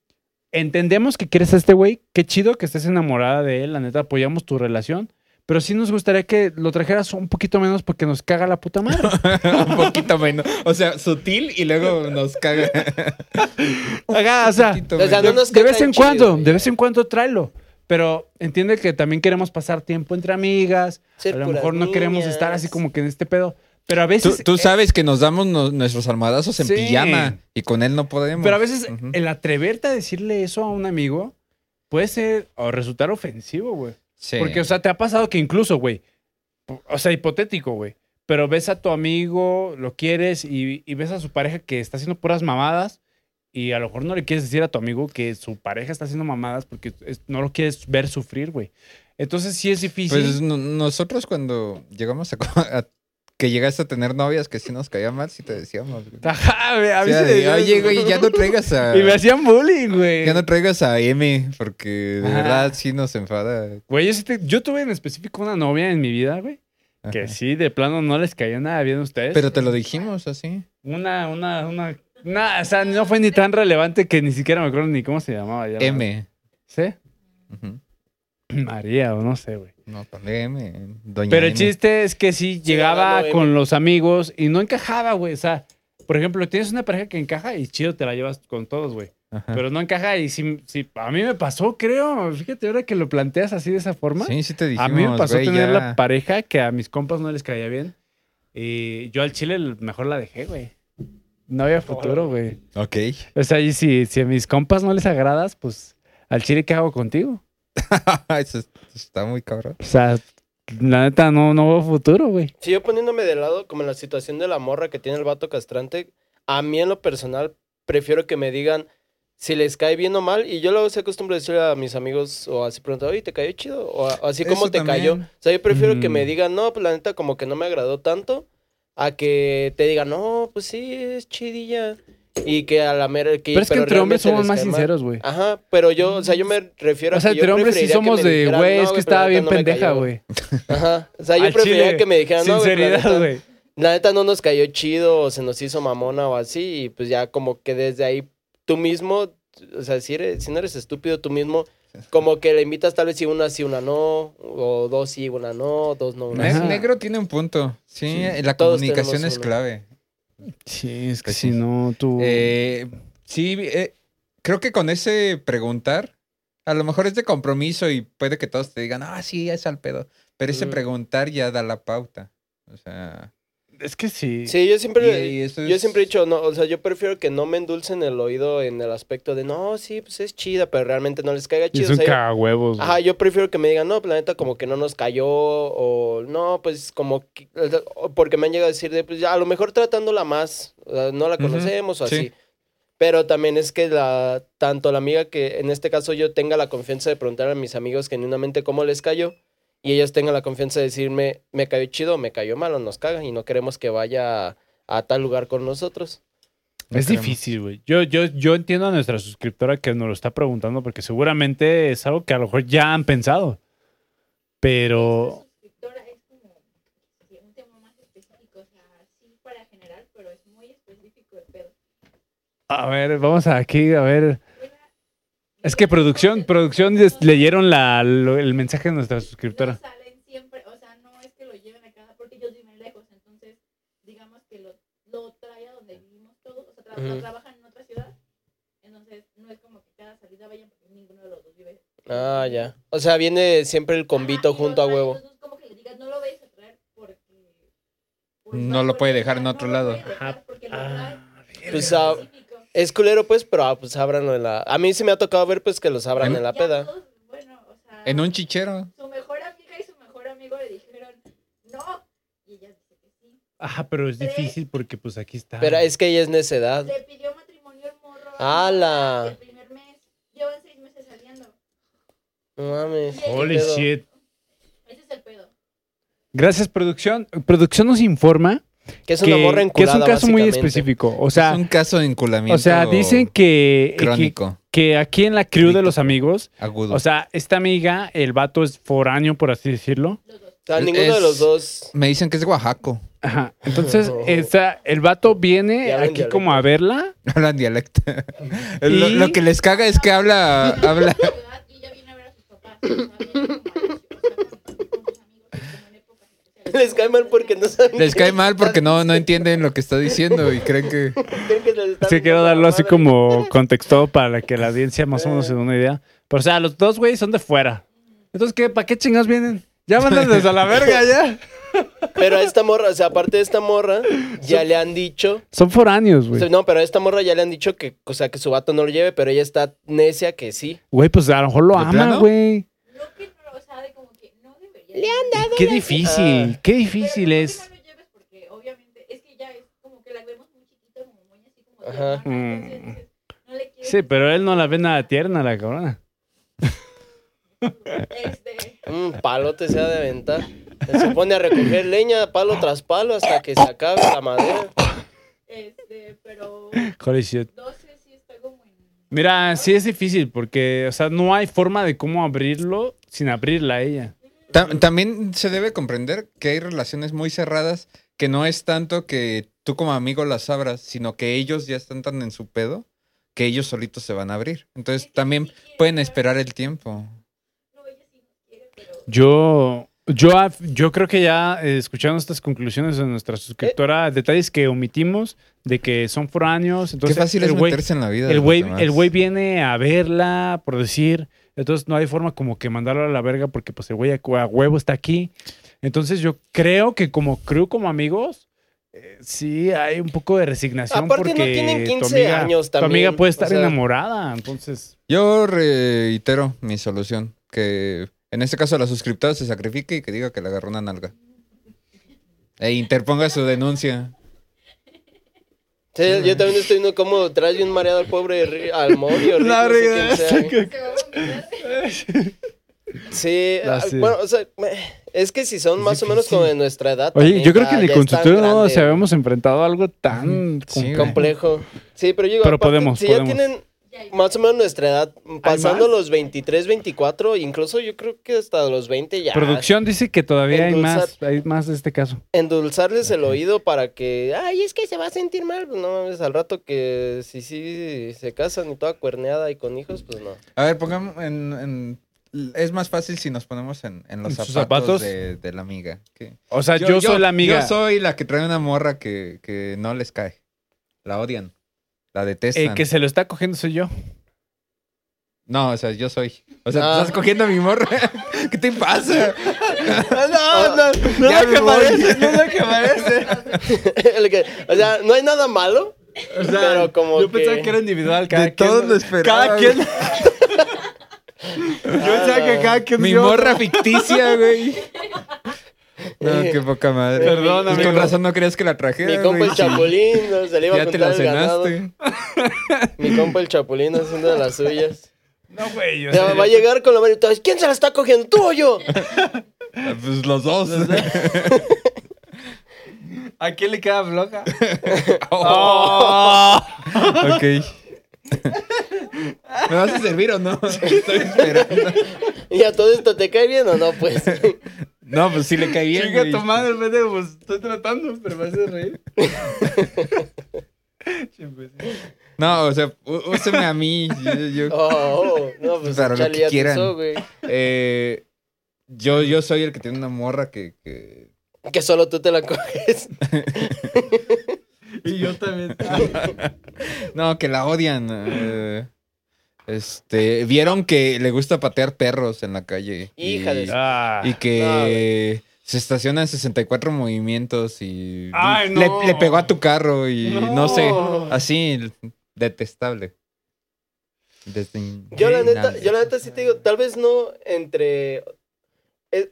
entendemos que quieres a este güey. Qué chido que estés enamorada de él. La neta, apoyamos tu relación. Pero sí nos gustaría que lo trajeras un poquito menos porque nos caga la puta madre. un poquito menos. O sea, sutil y luego nos caga. Ajá, o sea, o sea, no nos de vez en chido, cuando, güey. de vez en cuando tráelo. Pero entiende que también queremos pasar tiempo entre amigas. Ser a lo mejor no queremos estar así como que en este pedo. Pero a veces. tú sabes que nos damos no- nuestros almadazos en Sí. pijama y con él no podemos. pero a veces el atreverte a decirle eso a un amigo puede ser o resultar ofensivo, güey. Sí. Porque, o sea, te ha pasado que incluso, güey. O sea, hipotético, güey. Pero ves a tu amigo, lo quieres y, y ves a su pareja que está haciendo puras mamadas. Y a lo mejor no le quieres decir a tu amigo que su pareja está haciendo mamadas porque es- no lo quieres ver sufrir, güey. Entonces sí es difícil. Pues no- nosotros cuando llegamos a, a- que llegaste a tener novias que sí nos caía mal, sí te decíamos. güey. Ajá, güey, a O mí sea, se de, Oye, güey, ya no traigas a. Y me hacían bullying, güey. Ya no traigas a M, porque de Ajá. verdad sí nos enfada. Güey, yo, sí te- yo tuve en específico una novia en mi vida, güey. Que sí, de plano no les caía nada bien a ustedes. Pero te lo dijimos así. Una, una, una. Una, o sea, no fue ni tan relevante que ni siquiera me acuerdo ni cómo se llamaba. ya. M. ¿Sí? María o no sé, güey. No, ponle M. Doña Pero el M. chiste es que sí llegaba con M. los amigos y no encajaba, güey. O sea, por ejemplo, tienes una pareja que encaja y chido te la llevas con todos, güey. Ajá. Pero no encaja y sí, sí, a mí me pasó, creo. Fíjate, ahora que lo planteas así de esa forma. Sí, sí te dijimos. a mí me pasó tener ya. la pareja que a mis compas no les caía bien. Y yo al chile mejor la dejé, güey. No había futuro, güey. Ok. O sea, y si, si a mis compas no les agradas, pues al chile, ¿qué hago contigo? Eso es- está muy cabrón. O sea, la neta, no, no veo futuro, güey. Si yo poniéndome de lado, como en la situación de la morra que tiene el vato castrante, a mí en lo personal prefiero que me digan si les cae bien o mal. Y yo luego se acostumbro a decirle a mis amigos o así preguntar, oye, ¿te cayó chido? O, así como te también. cayó. O sea, yo prefiero que Mm. me digan, no, pues la neta como que no me agradó tanto, a que te digan, no, pues sí, es chidilla. Y que a la mera... Que, Pero es que entre hombres somos más sinceros, güey. Ajá, pero yo, o sea, yo me refiero a O sea, que yo entre hombres sí somos de, güey, "No, es que estaba bien no pendeja, cayó". güey. Ajá. O sea, yo preferiría chile, que me dijeran, no, güey, la Sinceridad, güey. la neta no nos cayó chido o se nos hizo mamona o así, y pues ya como que desde ahí tú mismo, o sea, si, eres, si no eres estúpido tú mismo, como que le invitas tal vez si una sí, una no, o dos sí, una no, dos no, una Ne- Ajá. sí. Negro tiene un punto. Sí, Sí, la todos comunicación es uno. clave. Sí, es que Pues si sí. no, tú... Eh, sí, eh, creo que con ese preguntar, a lo mejor es de compromiso y puede que todos te digan, ah, sí, es al pedo. Pero ese Mm. preguntar ya da la pauta. O sea, Es que sí. Sí, yo siempre, y- y eso yo siempre he dicho, no, o sea, yo prefiero que no me endulcen el oído en el aspecto de, no, sí, pues es chida, pero realmente no les caiga chido. es o un sea, güey. Ajá, yo prefiero que me digan, no, planeta como que no nos cayó, o no, pues como, que- o porque me han llegado a decir, de, pues ya, a lo mejor tratándola más, o sea, no la conocemos o sí. así. Pero también es que la, tanto la amiga que en este caso yo tenga la confianza de preguntar a mis amigos genuinamente cómo les cayó, y ellos tengan la confianza de decirme, me cayó chido, me cayó mal o nos caga, y no queremos que vaya a, a tal lugar con nosotros. no Es queremos. difícil, güey. Yo, yo, yo entiendo a nuestra suscriptora que nos lo está preguntando porque seguramente es algo que a lo mejor ya han pensado. Pero... suscriptora es como sí, un tema más específico, o sea, sí para general, pero es muy específico el pedo. A ver, vamos aquí, a ver. Es que producción, producción leyeron la, lo- el mensaje de nuestra suscriptora. No salen siempre, o sea, no es que lo lleven a cada, porque ellos viven lejos, entonces, digamos que lo, lo trae a donde vivimos todos, o sea, tra- Ujú. trabajan en otra ciudad, entonces no es como que cada salida vayan porque ninguno de los dos vive. Ah, ya. O sea, viene siempre el combito Ajá, junto a trae, huevo. entonces, como que le digas, no lo vayas a traer porque... pues, No va lo puede dejar en otro no lado. Ajá. porque lo Ah, Pues, ah. Es culero, pues, pero ah, pues ábranlo en la... A mí sí me ha tocado ver, pues, que los abran En- en la Ya peda. todos, bueno, o sea, En un chichero. su mejor amiga y su mejor amigo le dijeron no y ella dice que sí. Ajá, pero es difícil porque pues aquí está. Pero es que ella es necedad. Le pidió matrimonio al morro. ¡Hala! El primer mes. Llevan seis meses saliendo. No mames. Holy shit. Ese es el pedo. Gracias, producción. Producción nos informa Que es que, una morra que es un enculada, caso muy específico. O sea, es un caso de enculamiento o sea, dicen que, que, crónico, que aquí en la crew de los amigos, agudo. o sea, esta amiga, el vato es foráneo, por así decirlo. O sea, ninguno Es- de los dos... Me dicen que es Oaxaco. Ajá. Entonces, Oh. esta- el vato viene aquí como a verla. Hablan dialecto. lo, Y- lo que les caga es que habla, habla. Y ella viene a ver a sus papás. O sea, viene como a la ciudad, o sea, con, con sus amigos, como en épocas especiales. Les cae mal porque no saben... Les cae mal porque no, no entienden lo que está diciendo y creen que... Creen que les que quiero darlo así como contexto para que la audiencia más o menos se dé una idea. Pero, o sea, los dos güeyes son de fuera. Entonces, ¿qué? ¿Para qué chingados vienen? Ya mandan desde la verga, ya. Pero a esta morra, o sea, aparte de esta morra, ya le han dicho... Son foráneos, o güey. sea, no, pero a esta morra ya le han dicho que, o sea, que su vato no lo lleve, pero ella está necia que sí. Güey, pues a lo mejor lo ¿De ama, güey. No que no, o sea, de como que no debería. Le han Qué difícil, Ah. qué difícil es. No lo lleves porque obviamente es que ya es como que la vemos muy chiquita, como muy así como de Ajá. hermana, entonces Mm. no le Sí, pero él no la ve nada tierna, la cabrona. Este, Un palote se ha de aventar. Se pone a recoger leña, palo tras palo, hasta que se acabe la madera. este, pero Holy shit. 12 sí está como en. Mira, sí es difícil porque, o sea, no hay forma de cómo abrirlo sin abrirla a ella. Ta- También se debe comprender que hay relaciones muy cerradas que no es tanto que tú como amigo las abras, sino que ellos ya están tan en su pedo que ellos solitos se van a abrir. Entonces también pueden esperar el tiempo. No, ella sí nos quiere, pero. Yo, yo, af- yo creo que ya eh, escuchando estas conclusiones de nuestra suscriptora, detalles que omitimos de que son foráneos. Entonces, Qué fácil el es meterse en la vida. güey, el güey viene a verla, por decir. Entonces no hay forma como que mandarlo a la verga porque pues el güey a, a huevo está aquí. Entonces yo creo que como crew, como amigos, eh, sí hay un poco de resignación Aparte, no porque tienen tu 15 amiga, años tu amiga también, puede o estar sea. enamorada. Entonces, Yo reitero mi solución, que en este caso la suscriptora se sacrifique y que diga que le agarró una nalga. E interponga su denuncia. Sí, yo también estoy viendo cómo trae un mareado al pobre al Morio. Rick, no sé quién sea. Se va a vomitar. Sí, sí. bueno, o sea, me- Es que si son más o menos como de nuestra edad. Oye, también yo creo que ni con no se habíamos enfrentado a algo tan complejo. Sí, pero yo digo, Pero aparte, podemos, si podemos. ya tienen más o menos nuestra edad, pasando los 23, 24, incluso yo creo que hasta los 20 ya. Producción dice que todavía hay más, hay más de este caso. Endulzarles el oído para que, ay, es que se va a sentir mal. Pues no mames, al rato que si sí se casan y toda cuerneada y con hijos, pues no. A ver, pongamos en, en- Es más fácil si nos ponemos en, en los ¿En sus zapatos, zapatos? De, de la amiga. O sea, yo, soy la amiga. Yo soy la que trae una morra que, que no les cae. La odian. La detestan. El que se lo está cogiendo soy yo. No, o sea, yo soy. O sea, te estás cogiendo a mi morra. ¿Qué te pasa? No, no, no Ya es lo me que voy. parece, no es lo que parece. El que- o sea, no hay nada malo, pero como yo pensaba que- era individual. Cada de quien, todos lo esperaba. Cada quien. yo pensaba que cada quien. Mi dio- morra ficticia, güey. No, qué poca madre. Perdón, Pues amigo. Con razón no creías que la trajera. Mi compa güey. el Chapulín, no, se le iba a Ya te la el ganado. cenaste. Mi compa el Chapulín haciendo de las suyas. No, güey. yo Ya sé- va a llegar con la mano y ¿quién se la está cogiendo, tú o yo? Ah, Pues los dos. ¿A quién le queda floja? Oh. Ok. ¿Me vas a servir o no? Estoy esperando. Y a todo esto, ¿te cae bien o no? Pues. No, pues sí le cae bien. Chinga güey. tu madre, pendejo, pues estoy tratando, pero me hace reír. No, o sea, úseme a mí. Yo, yo- Oh, oh, no, pues Para lo que quieran. eh, yo, yo soy el que tiene una morra que, que... Que solo tú te la coges. Y yo también. No, que la odian. eh, este, vieron que le gusta patear perros en la calle. Hija y, de Ah. y que se estaciona en 64 movimientos y Ay, le, no. le pegó a tu carro y no, No. sé, así detestable. Desde- Yo la neta, yo la neta sí te digo, tal vez no entre...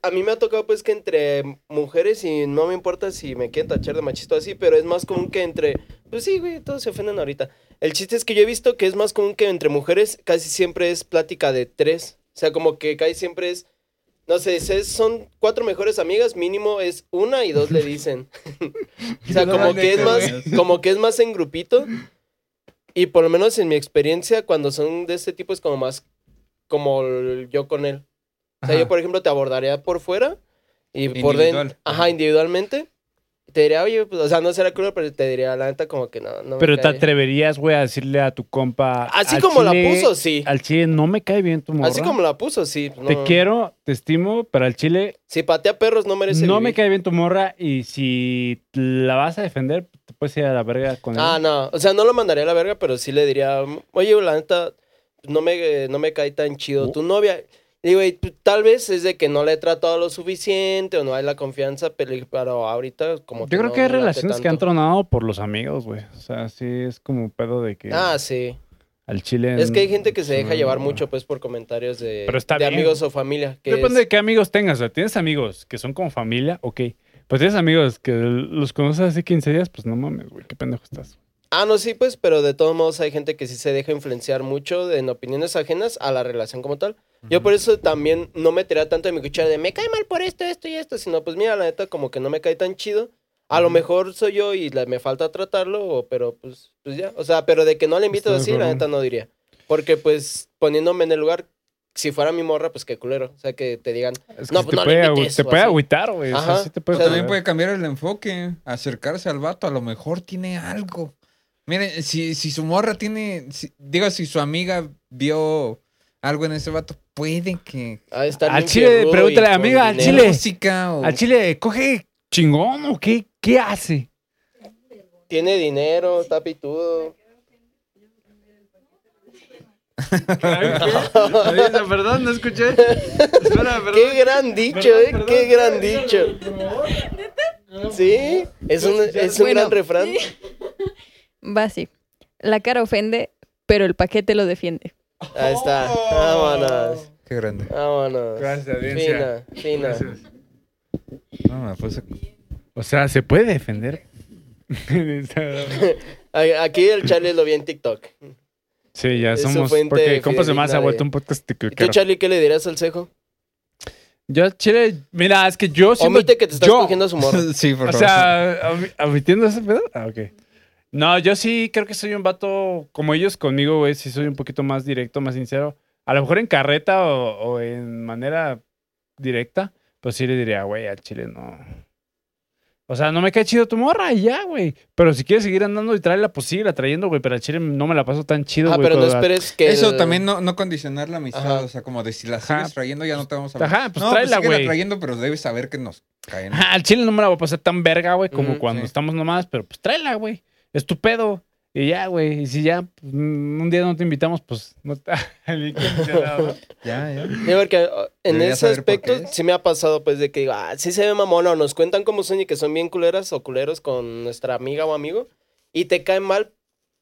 A mí me ha tocado pues que entre mujeres y no me importa si me quieren tachar de machista o así, pero es más común que entre... Pues sí, güey, todos se ofenden ahorita. El chiste es que yo he visto que es más común que entre mujeres casi siempre es plática de tres. O sea, como que casi siempre es... No sé, si es- son cuatro mejores amigas, mínimo es una y dos le dicen. o sea, como que es más, como que es más en grupito. Y por lo menos en mi experiencia, cuando son de este tipo es como más como yo con él. O sea, Ajá. yo, por ejemplo, te abordaría por fuera y por dentro. Ajá, individualmente. Te diría, oye, pues, o sea, no será cruel, pero te diría, la neta, como que no. no me Pero te atreverías, güey, a decirle a tu compa. Así "Al como la puso, sí. Al chile no me cae bien tu morra. Así como la puso, sí. Te quiero, te estimo, pero al chile Si patea perros, no merece no me cae bien tu morra y si la vas a defender, te puedes ir a la verga con él. Ah, no. O sea, no lo mandaría a la verga, pero sí le diría, oye, la neta, no me, no me cae tan chido Oh. tu novia. Y digo, "Y, pues, tal vez es de que no le he tratado lo suficiente o no hay la confianza, pero, pero ahorita como Yo creo no que hay relaciones que han tronado por los amigos, güey. O sea, sí es como pedo de que Ah, sí. al chile. Es que hay gente que se deja llevar no. mucho, pues, por comentarios de, Pero está de bien. amigos o familia. Que Depende es- de qué amigos tengas. O sea, tienes amigos que son como familia, ok. Pues tienes amigos que los conoces hace 15 días, pues no mames, güey, qué pendejo estás. Ah, no, sí, pues, pero de todos modos hay gente que sí se deja influenciar mucho en opiniones ajenas a la relación como tal. Yo por eso también no metería tanto en mi cuchara de me cae mal por esto, esto y esto, sino pues mira, la neta como que no me cae tan chido. A lo mejor soy yo y la- me falta tratarlo, o- pero pues, pues ya. O sea, pero de que no le invito de así, la neta no diría. Porque pues poniéndome en el lugar, si fuera mi morra, pues qué culero. O sea, que te digan, Es que No, sí pues te no puede, te puede agüitar, güey. O sea, Ajá. sí te puede O sea, También puede cambiar el enfoque, acercarse al vato, a lo mejor tiene algo. Miren, si, si su morra tiene, si- digo, si su amiga vio algo en ese vato, puede que... ah, estar Al chile, pregúntale, amiga, al dinero". chile. Música o... Al chile, coge chingón o qué, qué hace. Tiene dinero, está pitudo. perdón, no escuché. Espera, Qué gran dicho, Perdón, eh. perdón, Qué gran perdón, dicho. Sí, es un, es un Bueno. gran refrán. Va así. La cara ofende, pero el paquete lo defiende. Ahí está. Vámonos. Qué grande. Vámonos. Gracias, audiencia. Fina, fina. Gracias. No, me puse- O sea, se puede defender. Aquí el Charlie lo vi en TikTok. sí, ya Es somos. Porque Compas de Más se ha vuelto un podcast ¿Y tú. Charlie, qué le dirías al cejo? Yo chile, mira, es que yo siento- Omite que te estás yo- cogiendo a su morra. sí, por O favor. sea, omi- omitiendo ese pedo. Ah, ok. No, yo sí creo que soy un vato como ellos conmigo, güey. Sí soy un poquito más directo, más sincero. A lo mejor en carreta o, o en manera directa, pues sí le diría, güey, al chile no. O sea, no me cae chido tu morra y ya, güey. Pero si quieres seguir andando y traerla, pues síguela trayendo, güey. Pero al chile no me la paso tan chido, Ah, güey. pero no esperes que. Eso el- también no, no condicionar la amistad, Ajá. o sea, como de si la Ajá. sigues trayendo ya no te vamos a Ajá, pues no, tráela, síguela güey. trayendo, pero debes saber que nos caen. Ajá, al chile no me la voy a pasar tan verga, güey, como cuando sí. estamos nomás, pero pues tráela, güey. Es tu pedo. Y ya, güey. Y si ya pues, mm, un día no te invitamos, pues no está. Ya, ya. Sí, porque en ese aspecto sí me ha pasado, pues, de que, digo, ah, sí se ve mamona, o nos cuentan cómo son y que son bien culeras o culeros con nuestra amiga o amigo, y te caen mal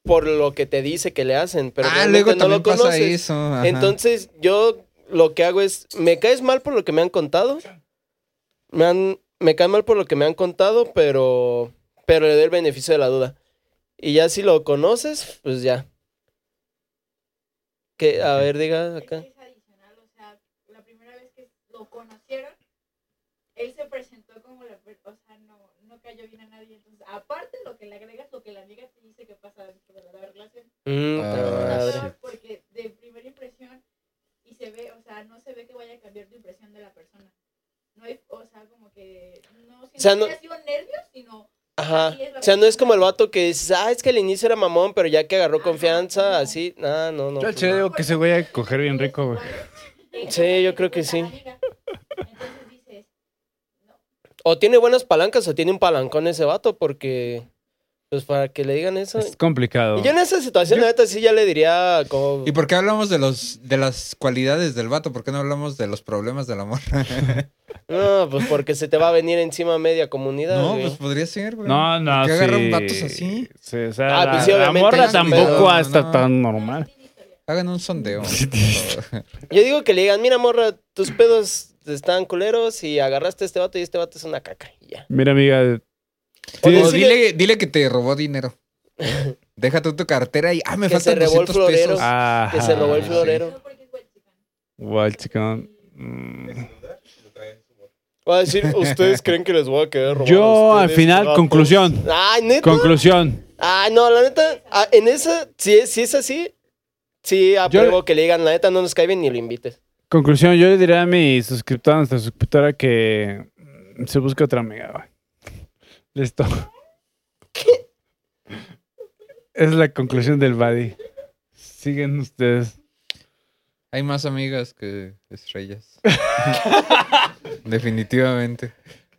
por lo que te dice que le hacen, pero ah, luego no también lo pasa conoces. eso. ajá. Entonces, yo lo que hago es, me caes mal por lo que me han contado, me, han, me cae mal por lo que me han contado, pero, pero le doy el beneficio de la duda. Y ya si lo conoces, pues ya. Que, a ver, diga acá. es adicional, o sea, la primera vez que lo conocieron, él se presentó como la o sea, no, no cayó bien a nadie. Entonces, aparte lo que le agregas, lo que la amiga te dice que pasa dentro de la relación. Mm, Ah, porque de primera impresión y se ve, o sea, no se ve que vaya a cambiar tu impresión de la persona. No hay, o sea, como que no siento sea, que no- haya sido nervios, sino Ajá. O sea, no es como el vato que dices, ah, es que al inicio era mamón, pero ya que agarró confianza, así, ah, no, no. Yo al pues no. digo que ese güey a coger bien rico, güey. Sí, yo creo que sí. Entonces dices, O tiene buenas palancas o tiene un palancón ese vato, porque, pues para que le digan eso. Es complicado. Y yo en esa situación, la neta, sí ya le diría como... ¿Y por qué hablamos de los de las cualidades del vato? ¿Por qué no hablamos de los problemas del amor? No, pues porque se te va a venir encima media comunidad, no, güey. pues podría ser, güey. No, no, ¿Por qué sí. agarran vatos así? Sí, o sea, Ah, la, pues sí, la obviamente, morra tampoco pedo, está no. tan normal. Hagan un sondeo. Yo digo que le digan, mira, morra, tus pedos están culeros y agarraste a este vato y este vato es una caca. Y ya. Mira, amiga. O dile, dile que te robó dinero. Deja tú tu cartera y, ah, me Que se faltan robó el 200 florero. pesos. Ajá. Que se robó el florero. Wild chicken. Mm. Va a decir, ¿ustedes creen que les voy a querer robar a Yo, al final, gatos?" conclusión. Ay, neta. Conclusión. Ay, no, la neta, ah, en esa, si es, si es así, sí apruebo que le digan, la neta no nos cae bien ni lo invites. Conclusión, yo le diría a mi suscriptora, a nuestra suscriptora, que se busque otra amiga, Listo. Es la conclusión del buddy. Siguen ustedes. Hay más amigas que estrellas. Definitivamente.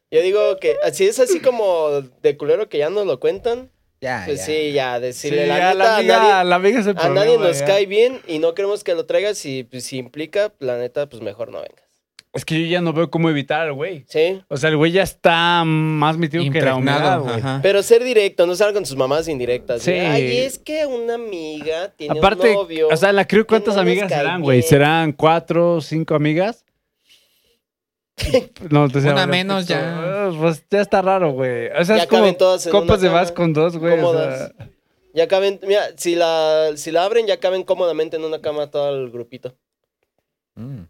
Yo digo que si es así como de culero que ya nos lo cuentan, Ya, pues ya. sí, ya decirle Sí, la ya neta, la a nadie, la amiga es el a nadie nos ya. cae bien y no queremos que lo traigas y pues, si implica, la neta, pues mejor no vengas. Es que yo ya no veo cómo evitar al güey. Sí, O sea, el güey ya está más metido que la humedad, güey. pero ser directo, no salgan con sus mamás indirectas. Sí. Ay, es que una amiga tiene Aparte, un novio. o sea, la crew, ¿cuántas no amigas serán, güey? ¿Serán cuatro, cinco amigas? No, te Una menos ya. Ah, Pues ya está raro, güey. O sea, Ya es como caben todas en copas de más con dos, güey. o cómodas. sea. Ya caben, mira, si la, si la abren, ya caben cómodamente en una cama todo el grupito. Mm.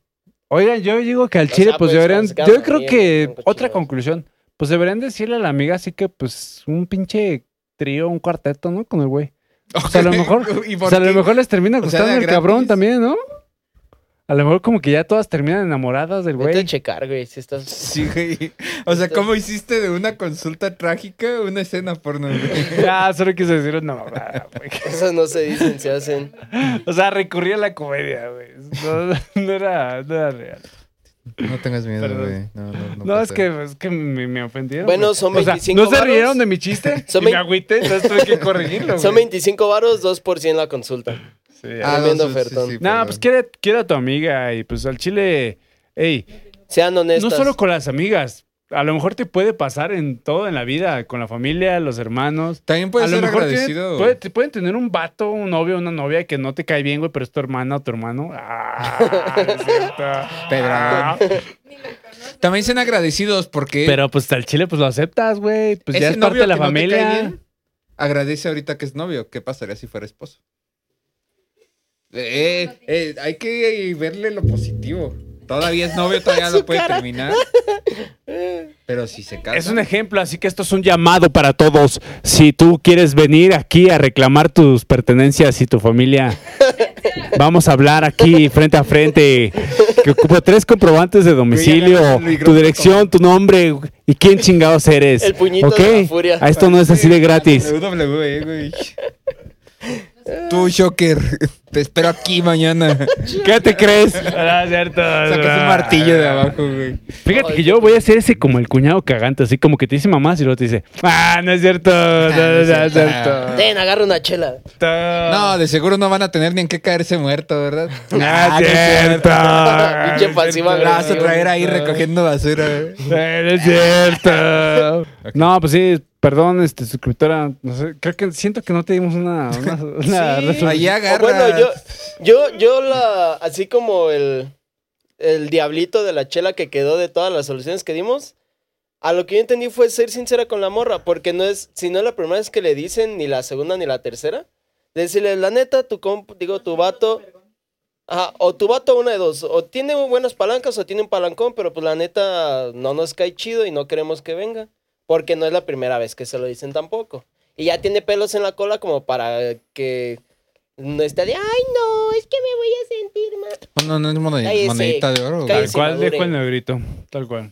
Oigan, yo digo que al chile, pues deberían. Yo creo que otra conclusión. Pues deberían decirle a la amiga así que, pues, un pinche trío, un cuarteto, ¿no? Con el güey. O sea, a lo mejor- ¿Y O sea, a lo mejor les termina gustando ¿era el cabrón también, ¿no? A lo mejor como que ya todas terminan enamoradas del Vete a güey. checar, güey, si estás... Sí, güey. O sea, ¿cómo hiciste de una consulta trágica una escena porno? güey? Ya, solo quise decir una mamada, güey. Esas no se dicen, se hacen. O sea, recurrí a la comedia, güey. No, no era, no era real. No tengas miedo, Perdón. güey. No, no, no. No, es que, es que me, me ofendieron. Bueno, güey. son O sea, 25 ¿No se rieron de mi chiste? Son y me agüité, entonces tuve que corregirlo, Son güey. 25 varos, 2 por 100 la consulta. Sí, Ah, Tremendo sí, ofertón. sí, no, pues quiere, quiere a tu amiga y pues al chile, ey, Sean honestas. no solo con las amigas, a lo mejor te puede pasar en todo en la vida, con la familia, los hermanos. También puede a lo ser mejor tiene- agradecido. puede- te pueden tener un vato, un novio, una novia que no te cae bien, güey, pero es tu hermana o tu hermano. Ah, es cierto. Ah, lo. También sean agradecidos porque pero pues al chile pues lo aceptas, güey. Pues ya ese es parte novio de la que no te cae familia. bien, agradece ahorita que es novio. ¿Qué pasaría si fuera esposo? Eh, eh, hay que verle lo positivo. todavía es novio, todavía lo puede terminar. Pero si se casa. Es un ejemplo, así que esto es un llamado para todos. Si tú quieres venir aquí a reclamar tus pertenencias y tu familia, vamos a hablar aquí frente a frente. Que ocupo tres comprobantes de domicilio, tu dirección, tu nombre y quién chingados eres. El puñito ¿Ok? de la furia. A esto no es así de gratis. Güey. Tú, Shocker, te espero aquí mañana. ¿Qué te crees? No, es cierto. Sacas un martillo de abajo, güey. Fíjate que yo voy a hacer ese como el cuñado cagante, así como que te dice mamá y luego te dice, ah, no es cierto, no, no, no es cierto. Ten, agarra una chela. No, de seguro no van a tener ni en qué caerse muerto, ¿verdad? No es cierto. Pinche pasiva La vas a traer ahí recogiendo basura. güey. No es cierto. No, pues sí, perdón, este, suscriptora. No sé, creo que siento que no te dimos una, una, una Sí. resolución. Ahí O agarra. bueno, yo, yo, la, así como el, el diablito de la chela que quedó de todas las soluciones que dimos, a lo que yo entendí fue ser sincera con la morra, porque no es, si no es la primera vez que le dicen, ni la segunda ni la tercera, decirle, la neta, tu comp, digo, tu vato, ajá, o tu vato una de dos, o tiene buenas palancas o tiene un palancón, pero pues la neta no nos cae chido y no queremos que venga, porque no es la primera vez que se lo dicen tampoco. Y ya tiene pelos en la cola como para que no esté de, ay no, es que me voy a sentir mal. No, no es Cállese, monedita de oro. Tal cual madure. dijo el negrito. Tal cual.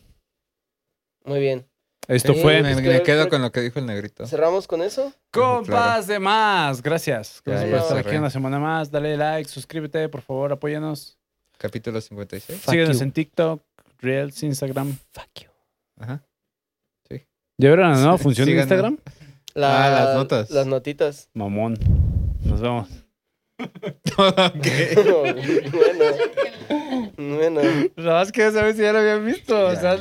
Muy bien. Esto Sí, fue Me, Pues quedo con lo que dijo el negrito. ¿Cerramos con eso? Compas de más. Gracias. Gracias ya por estar aquí una semana más. Dale like, suscríbete, por favor, apóyanos. Capítulo 56. Fuck Síguenos you. en TikTok, Reels, Instagram. Fuck you. Ajá. ¿Ya vieron la nueva función de. Instagram? La- Ah, las notas. Las notitas. Mamón. Nos vemos. bueno. bueno. Nada más que saber si ya lo habían visto. Ya.